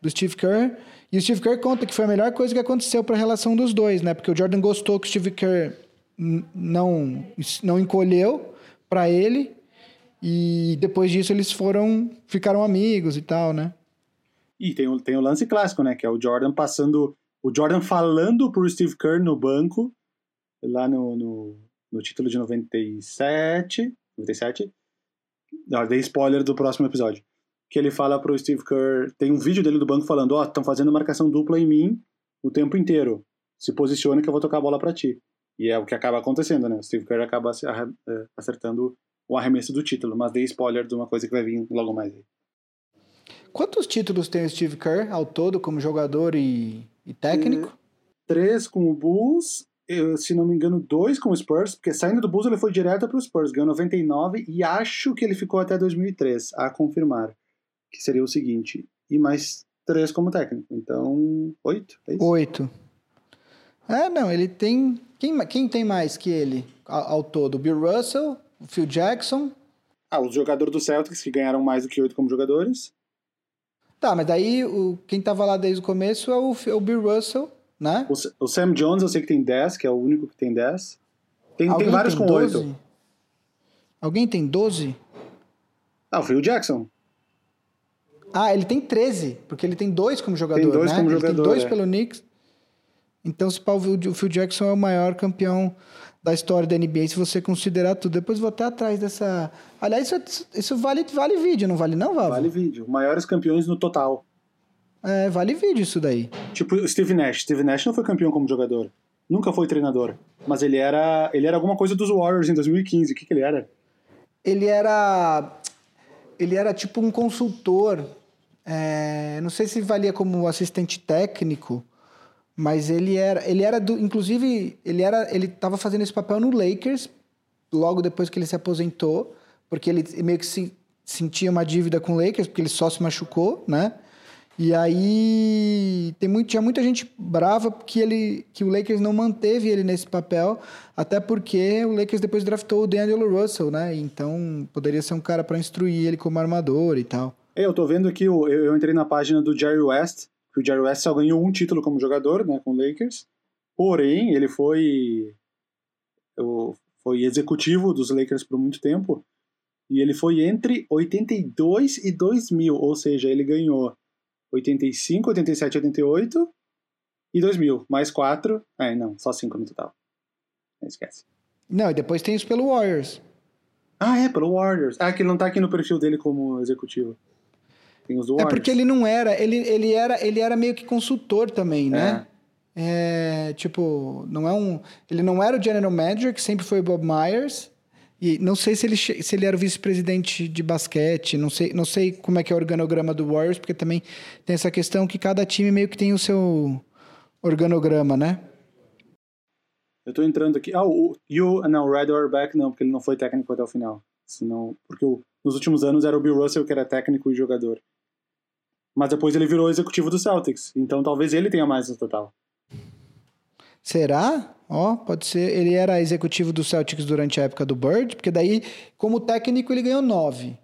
do Steve Kerr. E o Steve Kerr conta que foi a melhor coisa que aconteceu para a relação dos dois, né? Porque o Jordan gostou que o Steve Kerr não, não encolheu para ele. E depois disso eles foram, ficaram amigos e tal, né? E tem o, tem o lance clássico, né? Que é o Jordan passando. O Jordan falando pro Steve Kerr no banco, lá no, no, no título de 97. 97? Não, dei spoiler do próximo episódio. Que ele fala pro Steve Kerr. Tem um vídeo dele do banco falando: Ó, oh, estão fazendo marcação dupla em mim o tempo inteiro. Se posiciona que eu vou tocar a bola para ti. E é o que acaba acontecendo, né? O Steve Kerr acaba é, acertando o arremesso do título, mas dei spoiler de uma coisa que vai vir logo mais aí. Quantos títulos tem o Steve Kerr ao todo como jogador e, e técnico? É, três com o Bulls, eu, se não me engano, dois com o Spurs, porque saindo do Bulls ele foi direto para o Spurs, ganhou 99 e acho que ele ficou até 2003, a confirmar, que seria o seguinte, e mais três como técnico, então oito, é? Oito. É, não, ele tem... Quem, quem tem mais que ele ao, ao todo? Bill Russell, o Phil Jackson... Ah, os jogadores do Celtics que ganharam mais do que oito como jogadores. Tá, mas daí o, quem tava lá desde o começo é o, é o Bill Russell, né? O, o, Sam Jones eu sei que tem 10, que é o único que tem 10. Tem, tem vários tem com 12? 8. Alguém tem 12? Ah, o Phil Jackson. Ah, ele tem 13, porque ele tem dois como jogador, tem dois né? Como ele jogador, tem dois é. pelo Knicks. Então, se o Phil Jackson é o maior campeão da história da NBA, se você considerar tudo. Depois vou até atrás dessa. Aliás, isso, isso vale, vale vídeo, não vale, não, Vavo? Vale vídeo. Maiores campeões no total. É, vale vídeo isso daí. Tipo, Steve Nash. Steve Nash não foi campeão como jogador. Nunca foi treinador. Mas ele era. Ele era alguma coisa dos Warriors em 2015. O que, que ele era? Ele era. Ele era tipo um consultor. É, não sei se valia como assistente técnico mas ele era, ele era do, inclusive, ele era, ele estava fazendo esse papel no Lakers logo depois que ele se aposentou, porque ele meio que se, sentia uma dívida com o Lakers, porque ele só se machucou, né? E aí tem muito, tinha muita gente brava que ele que o Lakers não manteve ele nesse papel, até porque o Lakers depois draftou o D'Angelo Russell, né? Então poderia ser um cara para instruir ele como armador e tal. Eu tô vendo aqui, eu entrei na página do Jerry West, que o Jerry West só ganhou um título como jogador, né, com o Lakers. Porém, ele foi foi executivo dos Lakers por muito tempo. E ele foi entre 82 e 2000, ou seja, ele ganhou 85, 87, 88 e 2000, mais 4. É, não, só 5 no total. Não esquece. Não, e depois tem isso pelo Warriors. Ah, é, pelo Warriors. Ah, que ele não tá aqui no perfil dele como executivo. Tem os É porque ele não era, ele, ele era, ele era meio que consultor também, né? É. é. tipo, não é um, ele não era o general manager que sempre foi o Bob Myers. E não sei se ele, se ele era o vice-presidente de basquete, não sei, não sei como é que é o organograma do Warriors, porque também tem essa questão que cada time meio que tem o seu organograma, né? Eu tô entrando aqui. Ah, o, o não, o Red Auerbach não, porque ele não foi técnico até o final. Senão, porque o, nos últimos anos era o Bill Russell que era técnico e jogador. Mas depois ele virou executivo do Celtics. Então talvez ele tenha mais no total. Será? Ó, oh, pode ser. Ele era executivo do Celtics durante a época do Bird, porque daí, como técnico, ele ganhou nove.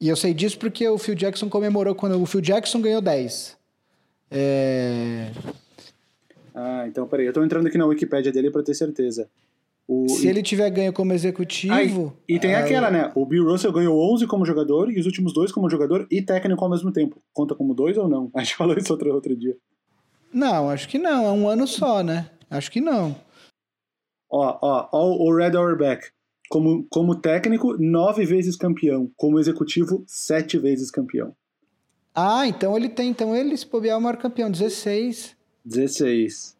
E eu sei disso porque o Phil Jackson comemorou quando o Phil Jackson ganhou 10. É... Ah, então peraí, eu tô entrando aqui na Wikipédia dele para ter certeza. O, Se e... ele tiver ganho como executivo. Ah, e, e, tem ah, aquela, né? O Bill Russell ganhou 11 como jogador e os últimos dois como jogador e técnico ao mesmo tempo. Conta como dois ou não? A gente falou isso outro, outro dia. Não, acho que não. É um ano só, né? Acho que não. Ó, ó, ó o Red Auerbach. Como, como técnico, nove vezes campeão. Como executivo, sete vezes campeão. Ah, então ele tem. Então ele, se bobear, é o maior campeão. 16. 16.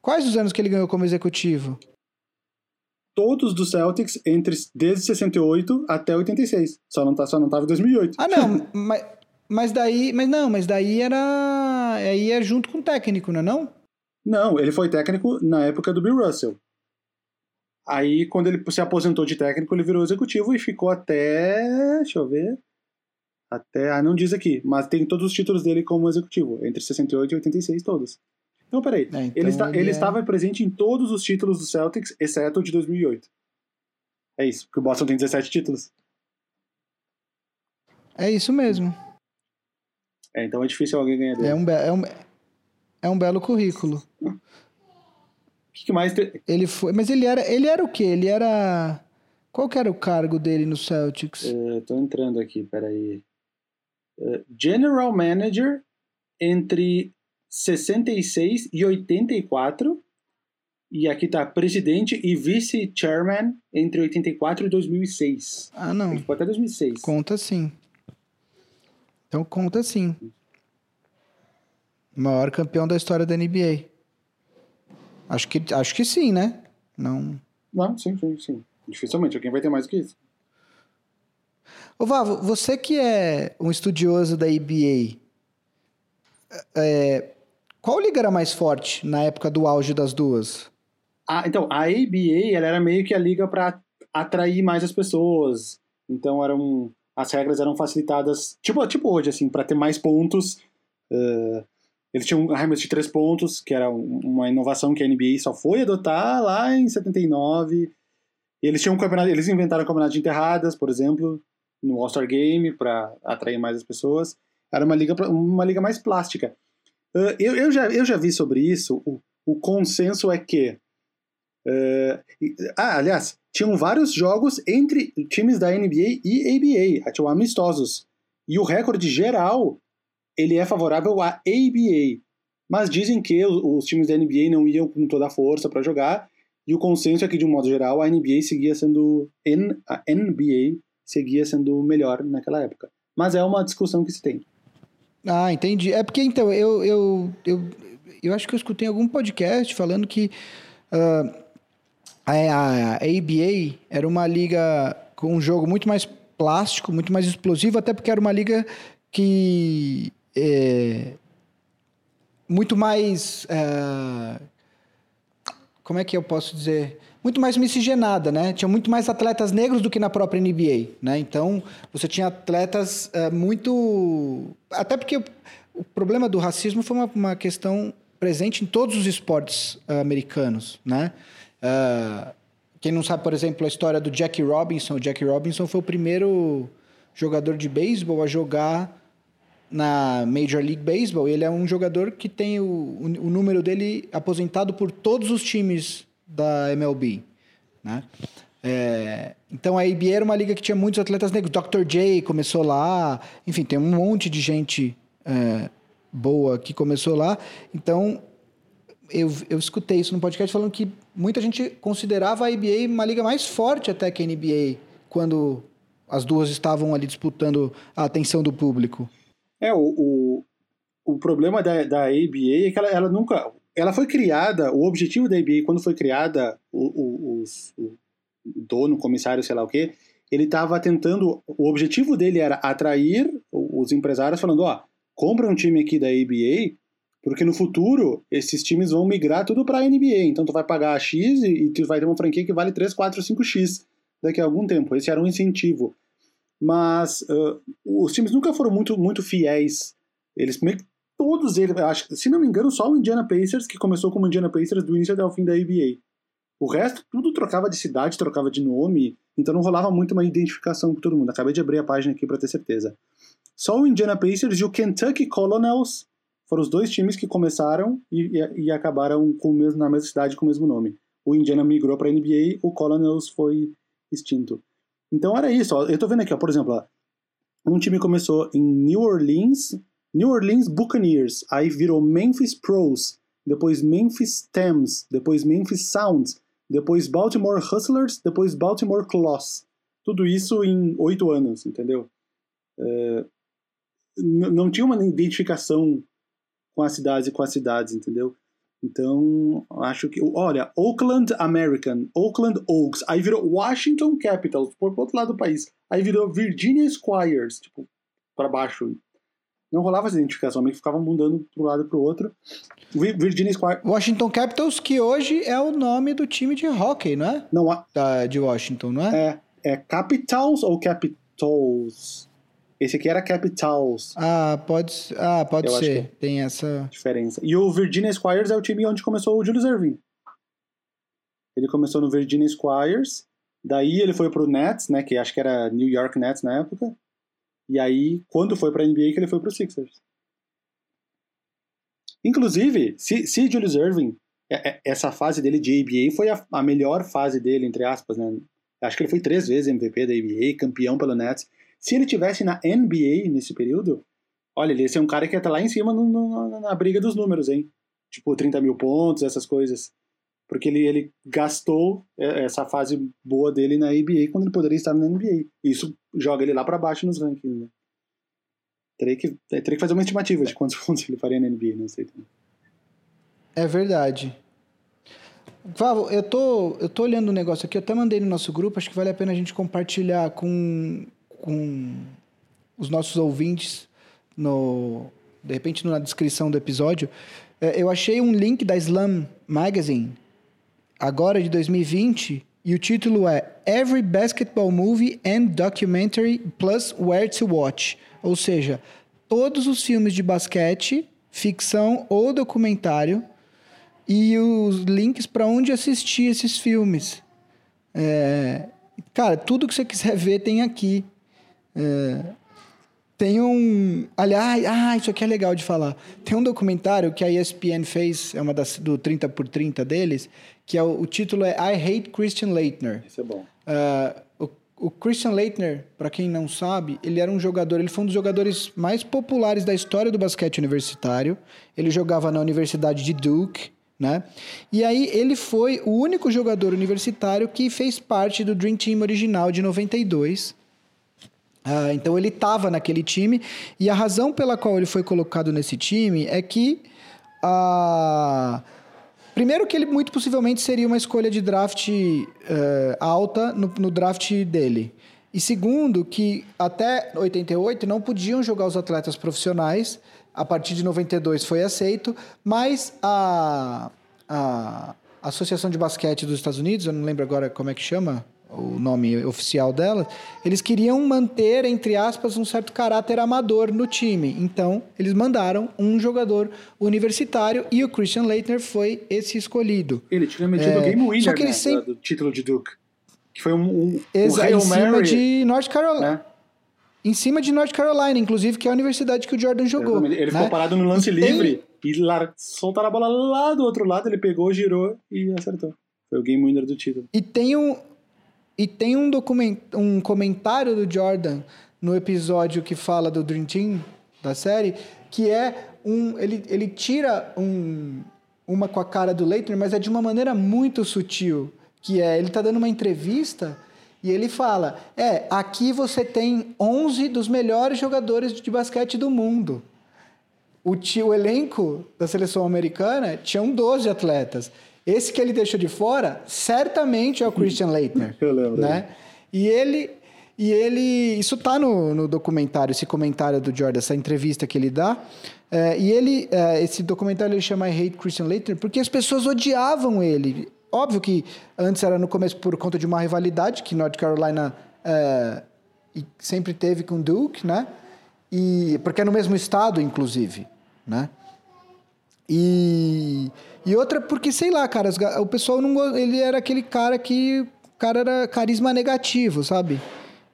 Quais os anos que ele ganhou como executivo? Todos do Celtics entre desde 68 até 86. Só não tá, só não tava em 2008. Ah, não, mas, mas daí, mas não, mas daí era aí é junto com o técnico, não é não? Não, ele foi técnico na época do Bill Russell. Aí, quando ele se aposentou de técnico, ele virou executivo e ficou até. Deixa eu ver. Até. Ah, não diz aqui, mas tem todos os títulos dele como executivo, entre 68 e 86, todos. Não, peraí. É, então ele, está, ele, ele é... estava presente em todos os títulos do Celtics, exceto o de 2008. É isso, porque o Boston tem 17 títulos. É isso mesmo. É, então é difícil alguém ganhar dele. É um, é um, é um belo currículo. O que, que, mais te... Ele foi, mas ele era, ele era o quê? Ele era qual que era o cargo dele no Celtics? Uh, tô entrando aqui, peraí. Uh, General Manager entre 66 e 84 E aqui tá presidente e vice-chairman entre 84 e 2006. Ah, não. Ele ficou até 2006. Conta sim. Então conta sim. Maior campeão da história da NBA. Acho que, acho que sim, né? Não. Não, sim, sim, sim. Dificilmente alguém vai ter mais que isso. Ô Vavo, você que é um estudioso da ABA, é, qual liga era mais forte na época do auge das duas? Ah, então, a ABA ela era meio que a liga para atrair mais as pessoas. Então eram as regras eram facilitadas, tipo, tipo hoje, assim, para ter mais pontos. Uh, eles tinham um arremesso de três pontos, que era uma inovação que a NBA só foi adotar lá em 79. Eles tinham um campeonato, eles inventaram o campeonato de enterradas, por exemplo, no All-Star Game para atrair mais as pessoas. Era uma liga, uma liga mais plástica. Uh, eu, eu, já, eu já vi sobre isso. O, o consenso é que. Uh, ah, aliás, tinham vários jogos entre times da NBA e ABA, tinham amistosos. E o recorde geral ele é favorável à ABA. Mas dizem que os times da NBA não iam com toda a força para jogar, e o consenso é que, de um modo geral, a NBA seguia sendo. A NBA seguia sendo melhor naquela época. Mas é uma discussão que se tem. Ah, entendi. É porque, então, eu, eu, eu, eu acho que eu escutei algum podcast falando que uh, a, a, ABA era uma liga com um jogo muito mais plástico, muito mais explosivo, até porque era uma liga que é, muito mais. É, como é que eu posso dizer? Muito mais miscigenada, né? Tinha muito mais atletas negros do que na própria NBA, né? Então, você tinha atletas é, muito. Até porque o, problema do racismo foi uma, uma, questão presente em todos os esportes uh, americanos, né? Uh, quem não sabe, por exemplo, a história do Jackie Robinson, o Jackie Robinson foi o primeiro jogador de beisebol a jogar na Major League Baseball. Ele é um jogador que tem o, o número dele aposentado por todos os times da MLB, né? É, então a ABA era uma liga que tinha muitos atletas negros. Dr. J começou lá, enfim, tem um monte de gente é, boa que começou lá. Então eu, eu escutei isso no podcast falando que muita gente considerava a ABA uma liga mais forte até que a NBA quando as duas estavam ali disputando a atenção do público. É, o, o, o problema da, da ABA é que ela, ela nunca. Ela foi criada, o objetivo da ABA, quando foi criada, o, o, o dono, comissário, sei lá o quê, ele estava tentando. O objetivo dele era atrair os empresários, falando: ó, compra um time aqui da ABA, porque no futuro esses times vão migrar tudo para a NBA. Então tu vai pagar X e, e tu vai ter uma franquia que vale 3, 4, 5X daqui a algum tempo. Esse era um incentivo mas uh, os times nunca foram muito, muito fiéis. Eles meio que todos eles, acho, se não me engano, só o Indiana Pacers, que começou como Indiana Pacers do início até o fim da ABA. O resto, tudo trocava de cidade, trocava de nome, então não rolava muito uma identificação com todo mundo. Acabei de abrir a página aqui para ter certeza. Só o Indiana Pacers e o Kentucky Colonels foram os dois times que começaram e, e, e acabaram com mesmo, na mesma cidade com o mesmo nome. O Indiana migrou para a NBA, o Colonels foi extinto. Então era isso. Ó. Eu tô vendo aqui, ó, por exemplo, ó, um time começou em New Orleans, New Orleans Buccaneers, aí virou Memphis Pros, depois Memphis Thames, depois Memphis Sounds, depois Baltimore Hustlers, depois Baltimore Claws. Tudo isso em oito anos, entendeu? É, não tinha uma identificação com as cidades e com as cidades, entendeu? Então, acho que. Olha, Oakland American, Oakland Oaks, aí virou Washington Capitals, por outro lado do país. Aí virou Virginia Squires, tipo, para baixo. Não rolava essa identificação, meio que ficava mudando para um lado e para o outro. Virginia Squires. Washington Capitals, que hoje é o nome do time de hockey, não é? Não, a... da, de Washington, não é? É, é Capitals ou Capitals? Esse aqui era Capitals. Ah, pode, ah, pode ser. Tem essa diferença. E o Virginia Squires é o time onde começou o Julius Erving. Ele começou no Virginia Squires, daí ele foi pro Nets, né, que acho que era New York Nets na época. E aí, quando foi pra NBA, que ele foi pro Sixers. Inclusive, se, se Julius Erving, é, é, essa fase dele de ABA foi a, a melhor fase dele, entre aspas, né? Acho que ele foi três vezes MVP da ABA, campeão pelo Nets. Se ele tivesse na NBA nesse período, olha, ele ia ser um cara que ia estar lá em cima no, no, na briga dos números, hein? Tipo, 30 mil pontos, essas coisas. Porque ele, ele gastou é, essa fase boa dele na NBA quando ele poderia estar na NBA. Isso joga ele lá para baixo nos rankings. Né? Teria, que, teria que fazer uma estimativa de quantos pontos ele faria na NBA, não sei. É verdade. Vavo, eu tô, eu tô olhando um negócio aqui, eu até mandei no nosso grupo, acho que vale a pena a gente compartilhar com, com os nossos ouvintes, no, de repente na descrição do episódio. É, eu achei um link da Slam Magazine, agora de 2020, e o título é Every Basketball Movie and Documentary Plus Where to Watch. Ou seja, todos os filmes de basquete, ficção ou documentário e os links para onde assistir esses filmes. É, cara, tudo que você quiser ver tem aqui. É, tem um. Aliás, ah, isso aqui é legal de falar. Tem um documentário que a ESPN fez, é uma das, do 30 por 30 deles, que é o, o título é I Hate Christian Leitner. Isso é bom. Uh, o, o Christian Leitner, para quem não sabe, ele era um jogador, ele foi um dos jogadores mais populares da história do basquete universitário. Ele jogava na Universidade de Duke, né? E aí ele foi o único jogador universitário que fez parte do Dream Team original de 92. Ah, então ele estava naquele time e a razão pela qual ele foi colocado nesse time é que ah, primeiro que ele muito possivelmente seria uma escolha de draft uh, alta no, no draft dele. E segundo, que até 88 não podiam jogar os atletas profissionais, a partir de 92 foi aceito, mas a, a Associação de Basquete dos Estados Unidos, eu não lembro agora como é que chama o nome oficial dela, eles queriam manter, entre aspas, um certo caráter amador no time. Então, eles mandaram um jogador universitário e o Christian Leitner foi esse escolhido. Ele tinha metido é, o game winner né, sempre... do título de Duke. Que foi um, um, Exa um em cima Mary, de North Carolina. É em cima de North Carolina, inclusive, que é a universidade que o Jordan jogou. Exatamente. Ele né? ficou parado no lance livre e lar... soltaram a bola lá do outro lado, ele pegou, girou e acertou. Foi o game winner do título. E tem um, e tem um, document... um comentário do Jordan no episódio que fala do Dream Team da série, que é um. Ele, ele tira um, uma com a cara do Leitner, mas é de uma maneira muito sutil. Que é, ele tá dando uma entrevista e ele fala: é, aqui você tem 11 dos melhores jogadores de basquete do mundo. O, tio, o elenco da seleção americana tinham 12 atletas. Esse que ele deixou de fora, certamente é o Christian Leitner. Eu lembro. Né? E ele. E ele. Isso tá no, no documentário, esse comentário do Jordan, essa entrevista que ele dá. É, e ele. É, esse documentário ele chama I Hate Christian Leitner porque as pessoas odiavam ele. Óbvio que antes era no começo por conta de uma rivalidade que North Carolina é, sempre teve com Duke, né? E, porque é no mesmo estado, inclusive, né? E, e outra porque, sei lá, cara, o pessoal não... Ele era aquele cara que... O cara era carisma negativo, sabe?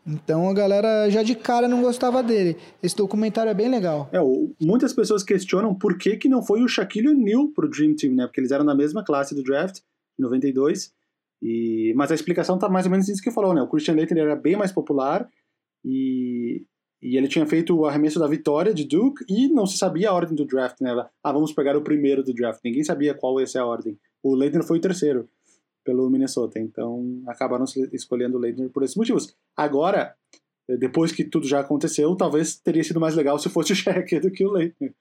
Então a galera já de cara não gostava dele. Esse documentário é bem legal. É, muitas pessoas questionam por que, que não foi o Shaquille O'Neal pro Dream Team, né? Porque eles eram na mesma classe do draft 92. E, mas a explicação tá mais ou menos isso que falou, né? O Christian Leitner era bem mais popular e, e ele tinha feito o arremesso da vitória de Duke e não se sabia a ordem do draft, né? Ah, vamos pegar o primeiro do draft. Ninguém sabia qual ia ser a ordem. O Leitner foi o terceiro pelo Minnesota, então acabaram escolhendo o Leitner por esses motivos. Agora, depois que tudo já aconteceu, talvez teria sido mais legal se fosse o Shaq do que o Leitner.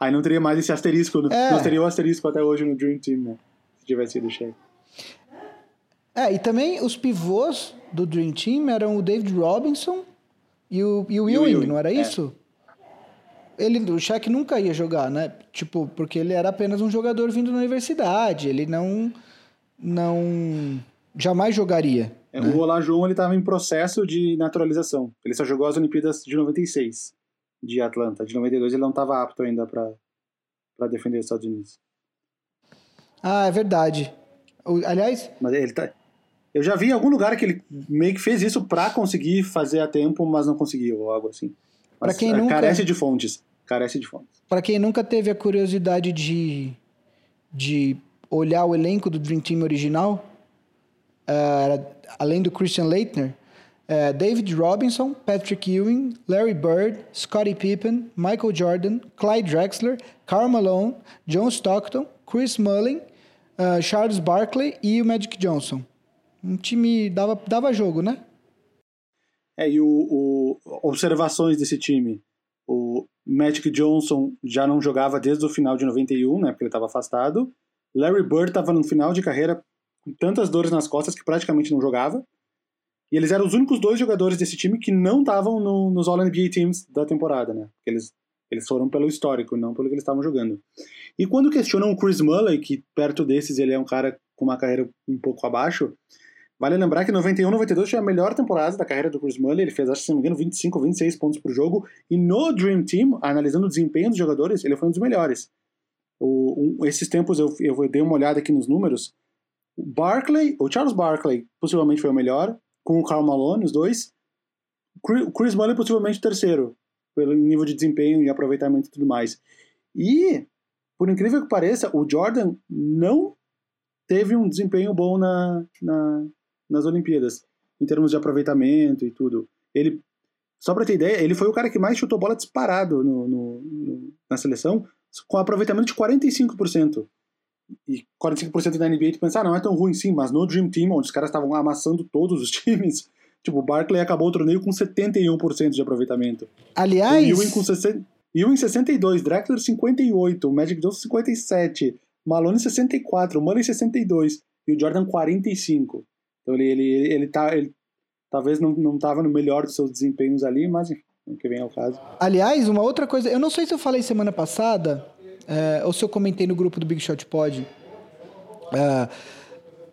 Aí não teria mais esse asterisco, é. não teria o asterisco até hoje no Dream Team, né? Se tivesse sido o Shaq. É, e também os pivôs do Dream Team eram o David Robinson e o, e o Ewing, Ewing, não era é. isso? É. Ele, o Shaq nunca ia jogar, né? Tipo, porque ele era apenas um jogador vindo da universidade. Ele não. não jamais jogaria. É, né? O Olajuwon ele estava em processo de naturalização. Ele só jogou as Olimpíadas de 96 de Atlanta. De 92 ele não estava apto ainda para defender os Estados Unidos. Ah, é verdade. Aliás. Mas ele tá. Eu já vi em algum lugar que ele meio que fez isso para conseguir fazer a tempo, mas não conseguiu, ou algo assim. Para quem nunca carece de fontes, carece de fontes. Para quem nunca teve a curiosidade de de olhar o elenco do Dream Team original, uh, além do Christian Leitner, uh, David Robinson, Patrick Ewing, Larry Bird, Scottie Pippen, Michael Jordan, Clyde Drexler, Karl Malone, John Stockton, Chris Mullin, uh, Charles Barkley e o Magic Johnson. Um time dava, dava jogo, né? É, e o, o, observações desse time. O Magic Johnson já não jogava desde o final de 91, né? Porque ele estava afastado. Larry Bird estava no final de carreira com tantas dores nas costas que praticamente não jogava. E eles eram os únicos dois jogadores desse time que não estavam no, nos All-NBA Teams da temporada, né? Porque eles, eles foram pelo histórico, não pelo que eles estavam jogando. E quando questionam o Chris Mulley, que perto desses ele é um cara com uma carreira um pouco abaixo, vale lembrar que 91 92 foi a melhor temporada da carreira do Chris Mulley, ele fez, acho que se não me engano, 25, 26 pontos por jogo, e no Dream Team, analisando o desempenho dos jogadores, ele foi um dos melhores. O, um, esses tempos eu, eu dei uma olhada aqui nos números, o Barkley, o Charles Barkley possivelmente foi o melhor, com o Karl Malone, os dois. O Chris Mulley possivelmente o terceiro, pelo nível de desempenho e aproveitamento e tudo mais. E, por incrível que pareça, o Jordan não teve um desempenho bom na, na, nas Olimpíadas, em termos de aproveitamento e tudo. Ele, só para ter ideia, ele foi o cara que mais chutou bola disparado no, no, no, na seleção, com aproveitamento de 45% e 45% da NBA, tu pensa, ah, não é tão ruim sim, mas no Dream Team, onde os caras estavam amassando todos os times, tipo, o Barkley acabou o torneio com 71% de aproveitamento. Aliás... O Ewing com 60, Ewing 62, Drexler 58, Magic Johnson 57, Malone 64, Money 62 e o Jordan 45. Então ele, ele, ele, tá, ele talvez não, não tava no melhor dos seus desempenhos ali, mas que vem ao caso. Aliás, uma outra coisa, eu não sei se eu falei semana passada, é, ou se eu comentei no grupo do Big Shot Pod. É,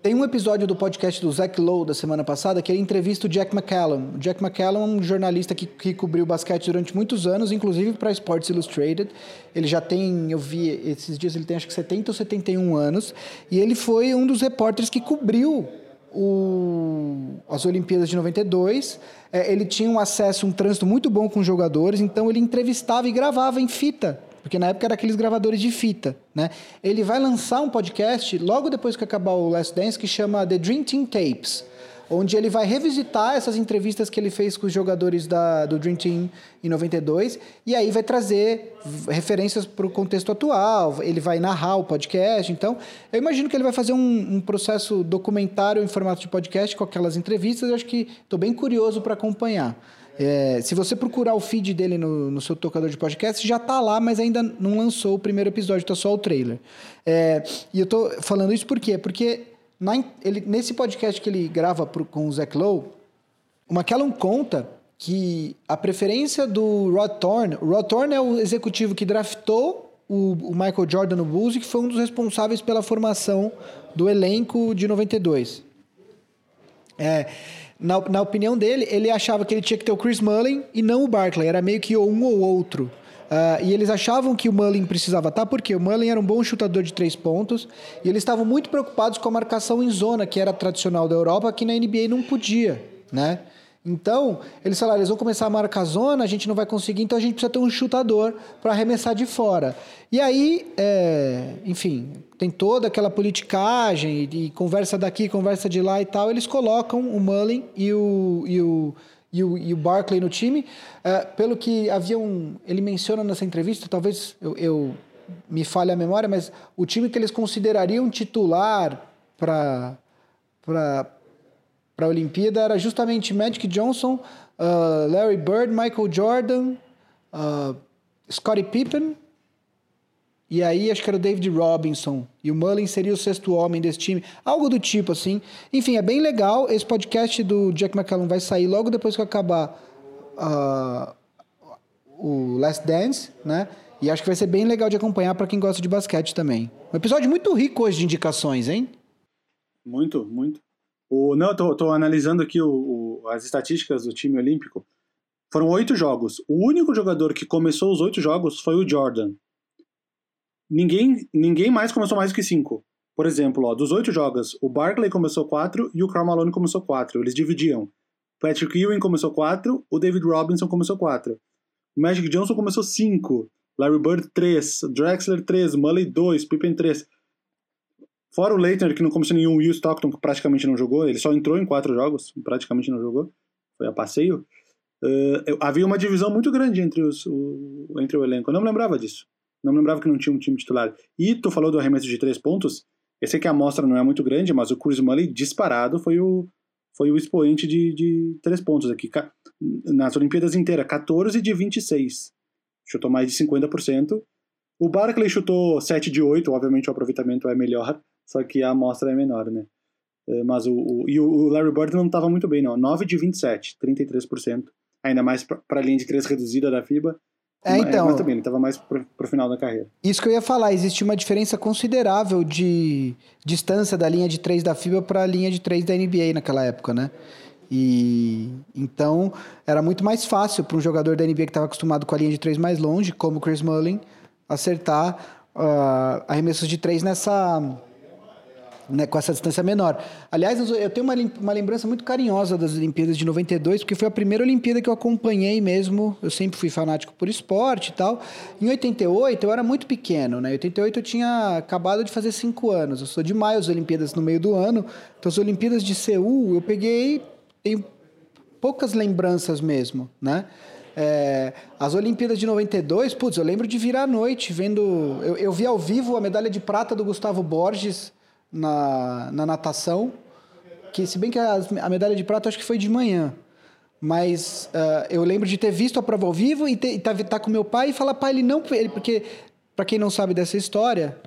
tem um episódio do podcast do Zach Lowe da semana passada que ele entrevista o Jack McCallum. O Jack McCallum é um jornalista que, que cobriu basquete durante muitos anos, inclusive para Sports Illustrated. Ele já tem, eu vi esses dias, ele tem acho que 70 ou 71 anos. E ele foi um dos repórteres que cobriu o, as Olimpíadas de 92. É, ele tinha um acesso, um trânsito muito bom com os jogadores, então ele entrevistava e gravava em fita porque na época era aqueles gravadores de fita, né? Ele vai lançar um podcast logo depois que acabar o Last Dance que chama The Dream Team Tapes, onde ele vai revisitar essas entrevistas que ele fez com os jogadores da, do Dream Team em 92 e aí vai trazer referências para o contexto atual, ele vai narrar o podcast. Então, eu imagino que ele vai fazer um, um processo documentário em formato de podcast com aquelas entrevistas. Eu acho que estou bem curioso para acompanhar. É, se você procurar o feed dele no, no seu tocador de podcast, já está lá, mas ainda não lançou o primeiro episódio, está só o trailer. É, e eu estou falando isso por quê? Porque na, ele, nesse podcast que ele grava pro, com o Zach Lowe, o McCallum conta que a preferência do Rod Thorne... O Rod Thorne é o executivo que draftou o, o Michael Jordan no Bulls e que foi um dos responsáveis pela formação do elenco de 92. É, na, na opinião dele, ele achava que ele tinha que ter o Chris Mullin e não o Barkley. Era meio que um ou outro. Uh, e eles achavam que o Mullin precisava estar, porque o Mullin era um bom chutador de três pontos, e eles estavam muito preocupados com a marcação em zona, que era tradicional da Europa, que na NBA não podia, né? Então, eles falaram, eles vão começar a marcar zona, a gente não vai conseguir, então a gente precisa ter um chutador para arremessar de fora. E aí, é, enfim, tem toda aquela politicagem e, e, conversa daqui, conversa de lá e tal. Eles colocam o Mullin e o, e o, e o, e o Barkley no time. É, pelo que havia um. Ele menciona nessa entrevista, talvez eu, eu me falhe a memória, mas o time que eles considerariam titular para para a Olimpíada era justamente Magic Johnson, uh, Larry Bird, Michael Jordan, uh, Scottie Pippen, e aí acho que era o David Robinson. E o Mullin seria o sexto homem desse time. Algo do tipo, assim. Enfim, é bem legal. Esse podcast do Jack McCallum vai sair logo depois que acabar uh, o Last Dance, né? E acho que vai ser bem legal de acompanhar para quem gosta de basquete também. Um episódio muito rico hoje de indicações, hein? Muito, muito. O, não, tô, tô analisando aqui o, o, as estatísticas do time olímpico. Foram oito jogos. O único jogador que começou os oito jogos foi o Jordan. Ninguém, ninguém mais começou mais do que cinco. Por exemplo, ó, dos oito jogos, o Barkley começou quatro e o Karl Malone começou quatro. Eles dividiam. Patrick Ewing começou quatro, o David Robinson começou quatro. O Magic Johnson começou cinco. Larry Bird, três. Drexler, três. Mully, dois. Pippen, três. Fora o Leitner, que não começou nenhum, o Stockton, que praticamente não jogou, ele só entrou em quatro jogos, praticamente não jogou, foi a passeio. Uh, havia uma divisão muito grande entre, os, o, entre o elenco. Eu não me lembrava disso. Não lembrava que não tinha um time titular. E tu falou do arremesso de três pontos. Eu sei que a amostra não é muito grande, mas o Chris Mulley disparado foi o, foi o expoente de, de três pontos aqui. Nas Olimpíadas inteiras, 14 de 26. Chutou mais de 50%. O Barkley chutou 7 de 8, obviamente o aproveitamento é melhor, só que a amostra é menor, né? É, mas o, o, e o Larry Bird não estava muito bem, não. 9 de 27, 33%. Ainda mais para a linha de 3 reduzida da FIBA. É, então. Mas também, ele estava mais para o final da carreira. Isso que eu ia falar, existe uma diferença considerável de distância da linha de 3 da FIBA para a linha de 3 da NBA naquela época, né? E então era muito mais fácil para um jogador da NBA que estava acostumado com a linha de 3 mais longe, como o Chris Mullin, acertar uh, arremessos de 3 nessa né, com essa distância menor. Aliás, eu tenho uma, uma lembrança muito carinhosa das Olimpíadas de 92, porque foi a primeira Olimpíada que eu acompanhei mesmo. Eu sempre fui fanático por esporte e tal. Em 88, eu era muito pequeno, né? Em 88 eu tinha acabado de fazer 5 anos. Eu sou de maio, as Olimpíadas no meio do ano. Então, as Olimpíadas de Seul, eu peguei. Tenho poucas lembranças mesmo, né? É, as Olimpíadas de 92, putz, eu lembro de virar à noite vendo. Eu, eu vi ao vivo a medalha de prata do Gustavo Borges na, na natação, que se bem que a, a medalha de prata acho que foi de manhã. Mas uh, eu lembro de ter visto a prova ao vivo e estar tá, tá com meu pai e falar, pai, ele não. Ele, porque, para quem não sabe dessa história,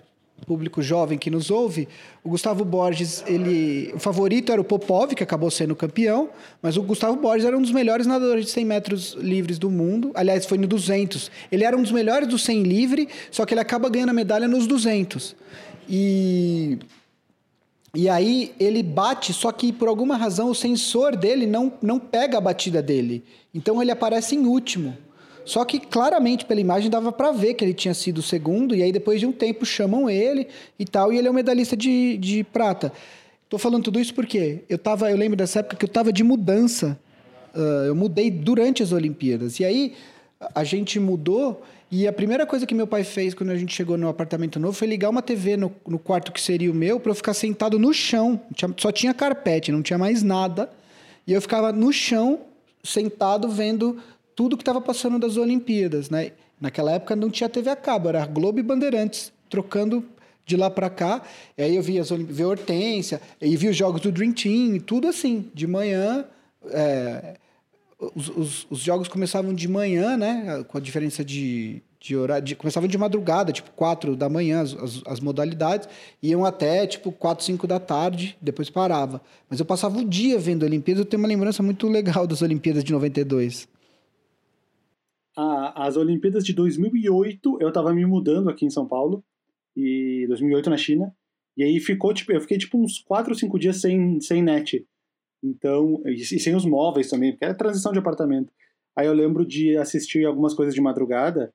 público jovem que nos ouve, o Gustavo Borges, ele, o favorito era o Popov, que acabou sendo campeão, mas o Gustavo Borges era um dos melhores nadadores de 100 metros livres do mundo. Aliás, foi no 200. Ele era um dos melhores do 100 livre, só que ele acaba ganhando a medalha nos 200. E e aí ele bate, só que por alguma razão o sensor dele não, não pega a batida dele. Então ele aparece em último. Só que claramente pela imagem dava para ver que ele tinha sido o segundo, e aí depois de um tempo chamam ele e tal, e ele é um medalhista de, de prata. Tô falando tudo isso porque eu, tava, eu lembro dessa época que eu estava de mudança. Uh, eu mudei durante as Olimpíadas. E aí a gente mudou e a primeira coisa que meu pai fez quando a gente chegou no apartamento novo foi ligar uma TV no, no quarto que seria o meu para eu ficar sentado no chão. Só tinha carpete, não tinha mais nada. E eu ficava no chão, sentado, vendo tudo que estava passando das Olimpíadas. Né? Naquela época não tinha TV a cabo, era Globo e Bandeirantes, trocando de lá para cá. E aí eu via as Olimpíadas, Hortência, e via os jogos do Dream Team, tudo assim, de manhã. É, os, os, os, jogos começavam de manhã, né? Com a diferença de, de horário. De, começavam de madrugada, tipo 4 da manhã, as, as, as, modalidades. Iam até, tipo, 4, 5 da tarde, depois parava. Mas eu passava o dia vendo Olimpíadas. Eu tenho uma lembrança muito legal das Olimpíadas de 92. Ah, as Olimpíadas de 2008, eu tava me mudando aqui em São Paulo. E 2008 na China. E aí ficou, tipo, eu fiquei tipo uns 4 ou 5 dias sem, sem net. Então, e sem os móveis também, porque era transição de apartamento. Aí eu lembro de assistir algumas coisas de madrugada,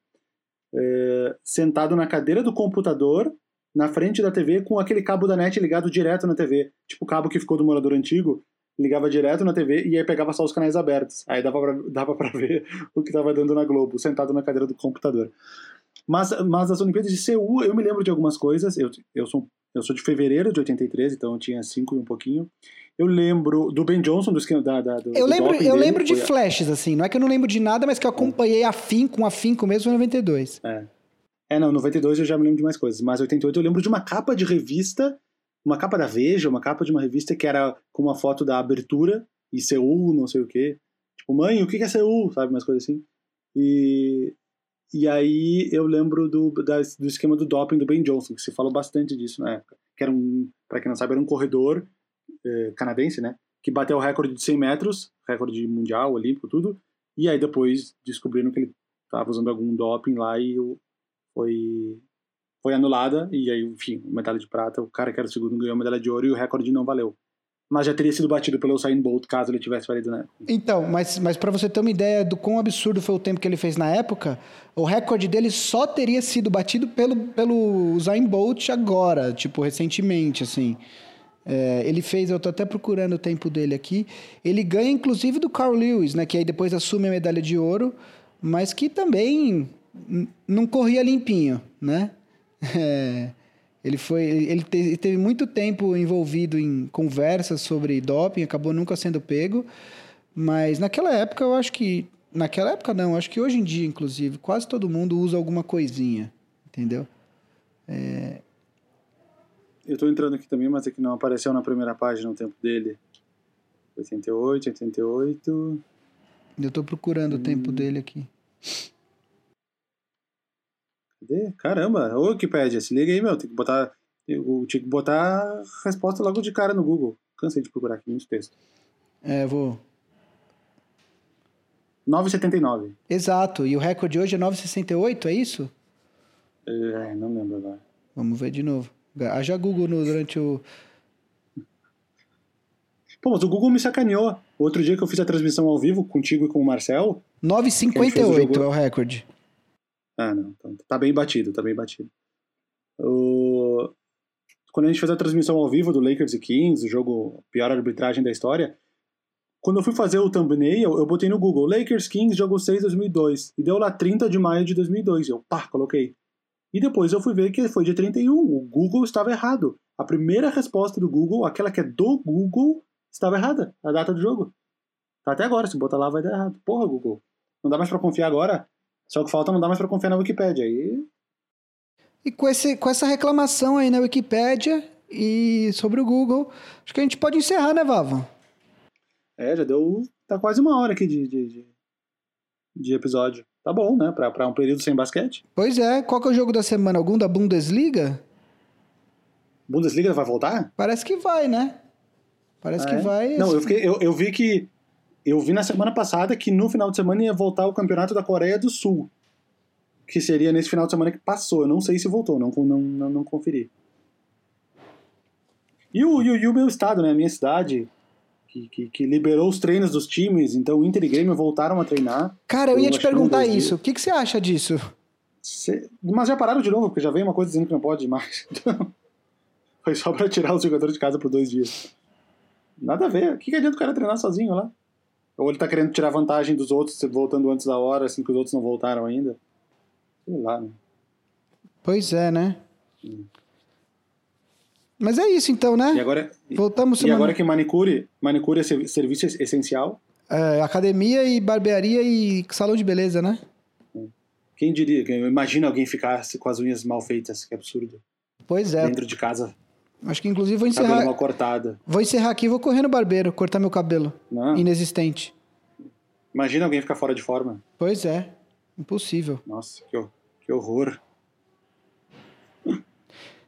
é, sentado na cadeira do computador, na frente da TV, com aquele cabo da net ligado direto na TV. Tipo o cabo que ficou do morador antigo, ligava direto na TV e aí pegava só os canais abertos. Aí dava pra, dava pra ver o que estava dando na Globo, sentado na cadeira do computador. Mas, mas as Olimpíadas de Seul, eu me lembro de algumas coisas. Eu, eu, sou, eu sou de fevereiro de 83, então eu tinha cinco e um pouquinho. Eu lembro do Ben Johnson, do esquema da, da do, Eu do lembro, eu dele, lembro de flashes, assim. Não é que eu não lembro de nada, mas que eu acompanhei afinco, com afinco mesmo em 92. É. É, não, 92 eu já me lembro de mais coisas. Mas 88 eu lembro de uma capa de revista, uma capa da Veja, uma capa de uma revista que era com uma foto da abertura e Seul, não sei o quê. Tipo, mãe, o que é Seul? Sabe, umas coisas assim. E, e aí eu lembro do, da, do esquema do doping do Ben Johnson, que se falou bastante disso na época. Que era um, pra quem não sabe, era um corredor eh, canadense, né? Que bateu o recorde de 100 metros, recorde mundial, olímpico, tudo. E aí depois descobriram que ele estava usando algum doping lá e foi, foi anulada. E aí, enfim, medalha de prata, o cara que era o segundo ganhou a medalha de ouro e o recorde não valeu. Mas já teria sido batido pelo Usain Bolt caso ele tivesse valido na época. Então, mas, mas para você ter uma ideia do quão absurdo foi o tempo que ele fez na época, o recorde dele só teria sido batido pelo, pelo Usain Bolt agora, tipo, recentemente, assim. É, ele fez, eu tô até procurando o tempo dele aqui. Ele ganha, inclusive, do Carl Lewis, né? Que aí depois assume a medalha de ouro, mas que também não corria limpinho, né? É, ele foi, ele te, teve muito tempo envolvido em conversas sobre doping, acabou nunca sendo pego. Mas naquela época, eu acho que naquela época não, acho que hoje em dia, inclusive, quase todo mundo usa alguma coisinha, entendeu? É, Eu tô entrando aqui também, mas é que não apareceu na primeira página o tempo dele. 88, 88. Eu tô procurando o tempo dele aqui. Cadê? Caramba, ô Wikipedia, se liga aí, meu. Tem que botar. Eu tinha que botar a resposta logo de cara no Google. Cansei de procurar aqui muito texto. É, vou. 9,79. Exato. E o recorde hoje é 9,68, é isso? É, não lembro agora. Vamos ver de novo. Haja Google no, durante o. Pô, mas o Google me sacaneou. Outro dia que eu fiz a transmissão ao vivo contigo e com o Marcel. 9,58 é o recorde. Ah, não. Então, tá bem batido, tá bem batido. O... Quando a gente fez a transmissão ao vivo do Lakers e Kings, o jogo pior arbitragem da história, quando eu fui fazer o thumbnail, eu botei no Google Lakers Kings jogo 6 2002 e deu lá 30 de maio de 2002. Eu, pá, coloquei. E depois eu fui ver que foi de 31. O Google estava errado. A primeira resposta do Google, aquela que é do Google, estava errada. A data do jogo. Tá até agora, se botar lá vai dar errado. Porra, Google. Não dá mais para confiar agora? Só que falta não dá mais para confiar na Wikipedia. Aí. E com, esse, com essa reclamação aí na Wikipedia e sobre o Google, acho que a gente pode encerrar, né, Vavo? É, já deu. Tá quase uma hora aqui de, de, de, de episódio. Tá bom, né? Pra, pra um período sem basquete. Pois é. Qual que é o jogo da semana? Algum da Bundesliga? Bundesliga vai voltar? Parece que vai, né? Parece ah, que é? vai. Não, eu, fiquei, eu, eu vi que. Eu vi na semana passada que no final de semana ia voltar o campeonato da Coreia do Sul. Que seria nesse final de semana que passou. Eu não sei se voltou, não, não, não, não conferi. E o, e o, e o meu estado, né? A minha cidade, que, que, que, liberou os treinos dos times, então o Inter e Grêmio voltaram a treinar. Cara, eu ia te perguntar isso. O que, que você acha disso? Cê... Mas já pararam de novo, porque já veio uma coisa dizendo que não pode mais. Foi só pra tirar os jogadores de casa por dois dias. Nada a ver. O que, que adianta o cara treinar sozinho lá? Ou ele tá querendo tirar vantagem dos outros, voltando antes da hora, assim que os outros não voltaram ainda? Sei lá, né? Pois é, né? Hum. Mas é isso então, né? E agora, Voltamos E agora que manicure, manicure é serviço essencial? É, academia e barbearia e salão de beleza, né? Quem diria? Imagina alguém ficar com as unhas mal feitas, que absurdo. Pois é. Dentro de casa. Acho que inclusive vou encerrar. Cabelo mal cortado. Vou encerrar aqui e vou correr no barbeiro, cortar meu cabelo. Não. Inexistente. Imagina alguém ficar fora de forma. Pois é. Impossível. Nossa, que, que horror.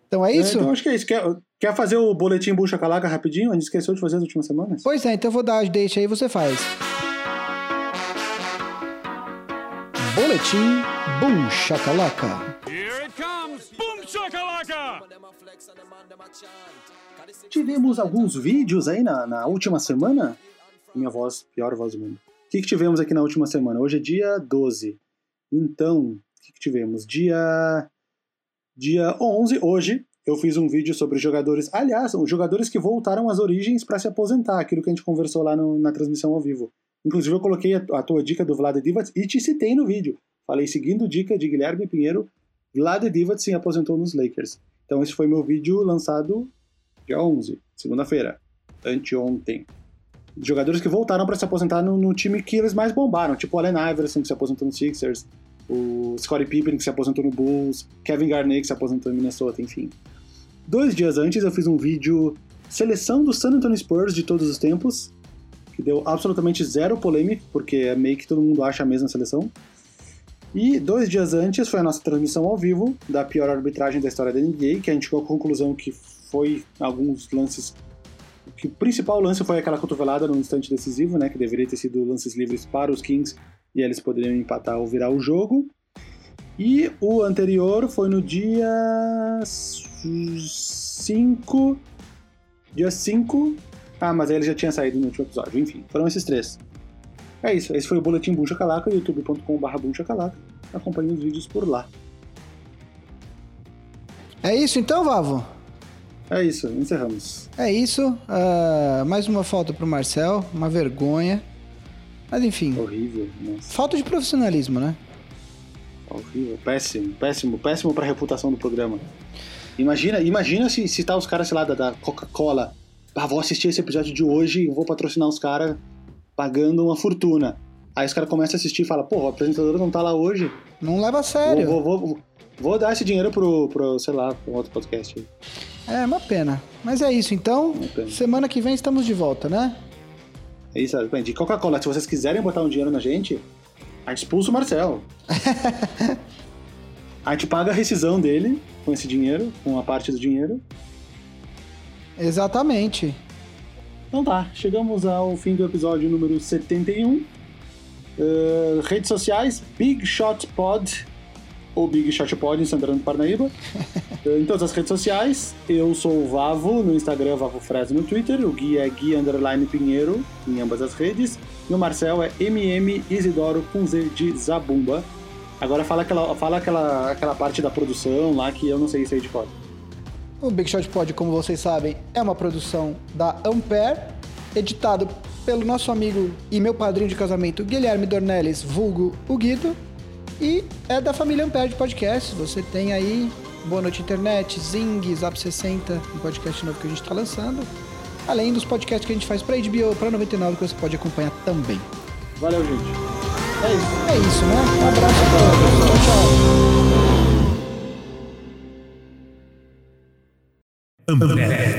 Então é isso? É, então acho que é isso. Quer, quer fazer o boletim Bucha Calaca rapidinho? A gente esqueceu de fazer as últimas semanas? Pois é, então eu vou dar as deixa aí você faz. Boletim Bucha Calaca. Tivemos alguns vídeos aí na, na última semana. Minha voz, pior voz do mundo. O que, que tivemos aqui na última semana? Hoje é dia 12. Então, o que, que tivemos? Dia Dia 11, hoje, eu fiz um vídeo sobre jogadores, aliás, os jogadores que voltaram às origens para se aposentar, aquilo que a gente conversou lá no, na transmissão ao vivo. Inclusive, eu coloquei a, a tua dica do Vlad Divac e te citei no vídeo. Falei, seguindo dica de Guilherme Pinheiro, Vlad Divac se aposentou nos Lakers. Então, esse foi meu vídeo lançado dia 11, segunda-feira, anteontem. Jogadores que voltaram para se aposentar no, no, time que eles mais bombaram, tipo Allen Iverson, que se aposentou no Sixers, o Scottie Pippen, que se aposentou no Bulls, Kevin Garnett, que se aposentou em Minnesota, enfim. Dois dias antes eu fiz um vídeo seleção do San Antonio Spurs de todos os tempos, que deu absolutamente zero polêmica, porque é meio que todo mundo acha a mesma seleção. E dois dias antes foi a nossa transmissão ao vivo da pior arbitragem da história da NBA, que a gente chegou à conclusão que foi alguns lances. que o principal lance foi aquela cotovelada no instante decisivo, né? Que deveria ter sido lances livres para os Kings e eles poderiam empatar ou virar o jogo. E o anterior foi no dia 5. Dia 5. Ah, mas aí ele já tinha saído no último episódio. Enfim, foram esses três. É isso, esse foi o Boletim Buncha Calaca, youtube.com.br Buncha Calaca. Acompanhe os vídeos por lá. É isso então, Vavo? É isso, encerramos. É isso. Uh, mais uma falta pro Marcel, uma vergonha. Mas enfim. Horrível. Nossa. Falta de profissionalismo, né? Horrível. Péssimo, péssimo, péssimo pra reputação do programa. Imagina, imagina se, se tá os caras, sei lá, da, da Coca-Cola. Ah, vou assistir esse episódio de hoje e vou patrocinar os caras pagando uma fortuna. Aí os caras começam a assistir e falam, pô, o apresentador não tá lá hoje. Não leva a sério. Vou, vou, vou, Vou dar esse dinheiro pro, pro sei lá, um outro podcast. É, uma pena. Mas é isso, então. Semana que vem estamos de volta, né? É isso, de Coca-Cola, se vocês quiserem botar um dinheiro na gente, a expulsa o Marcel. a gente paga a rescisão dele com esse dinheiro, com a parte do dinheiro. Exatamente. Então tá, chegamos ao fim do episódio número 71. Uh, redes sociais, Big Shot Pod, ou Big Shot Pod em Santana do Parnaíba. em todas as redes sociais, eu sou o Vavo, no Instagram, Vavo Fresno no Twitter, o Gui é Gui Underline Pinheiro, em ambas as redes, e o Marcel é MM Isidoro com Z de Zabumba. Agora fala aquela, fala aquela, aquela parte da produção lá que eu não sei se é de cor. O Big Shot Pod, como vocês sabem, é uma produção da Ampere, editado pelo nosso amigo e meu padrinho de casamento, Guilherme Dornelles, vulgo o Guido, e é da família Ampere de podcast. Você tem aí Boa Noite Internet, Zing, Zap 60, um podcast novo que a gente está lançando, além dos podcasts que a gente faz para HBO, para 99, que você pode acompanhar também. Valeu, gente. É isso. É isso, né? Um abraço a todos. Tchau, tchau. Umbrella.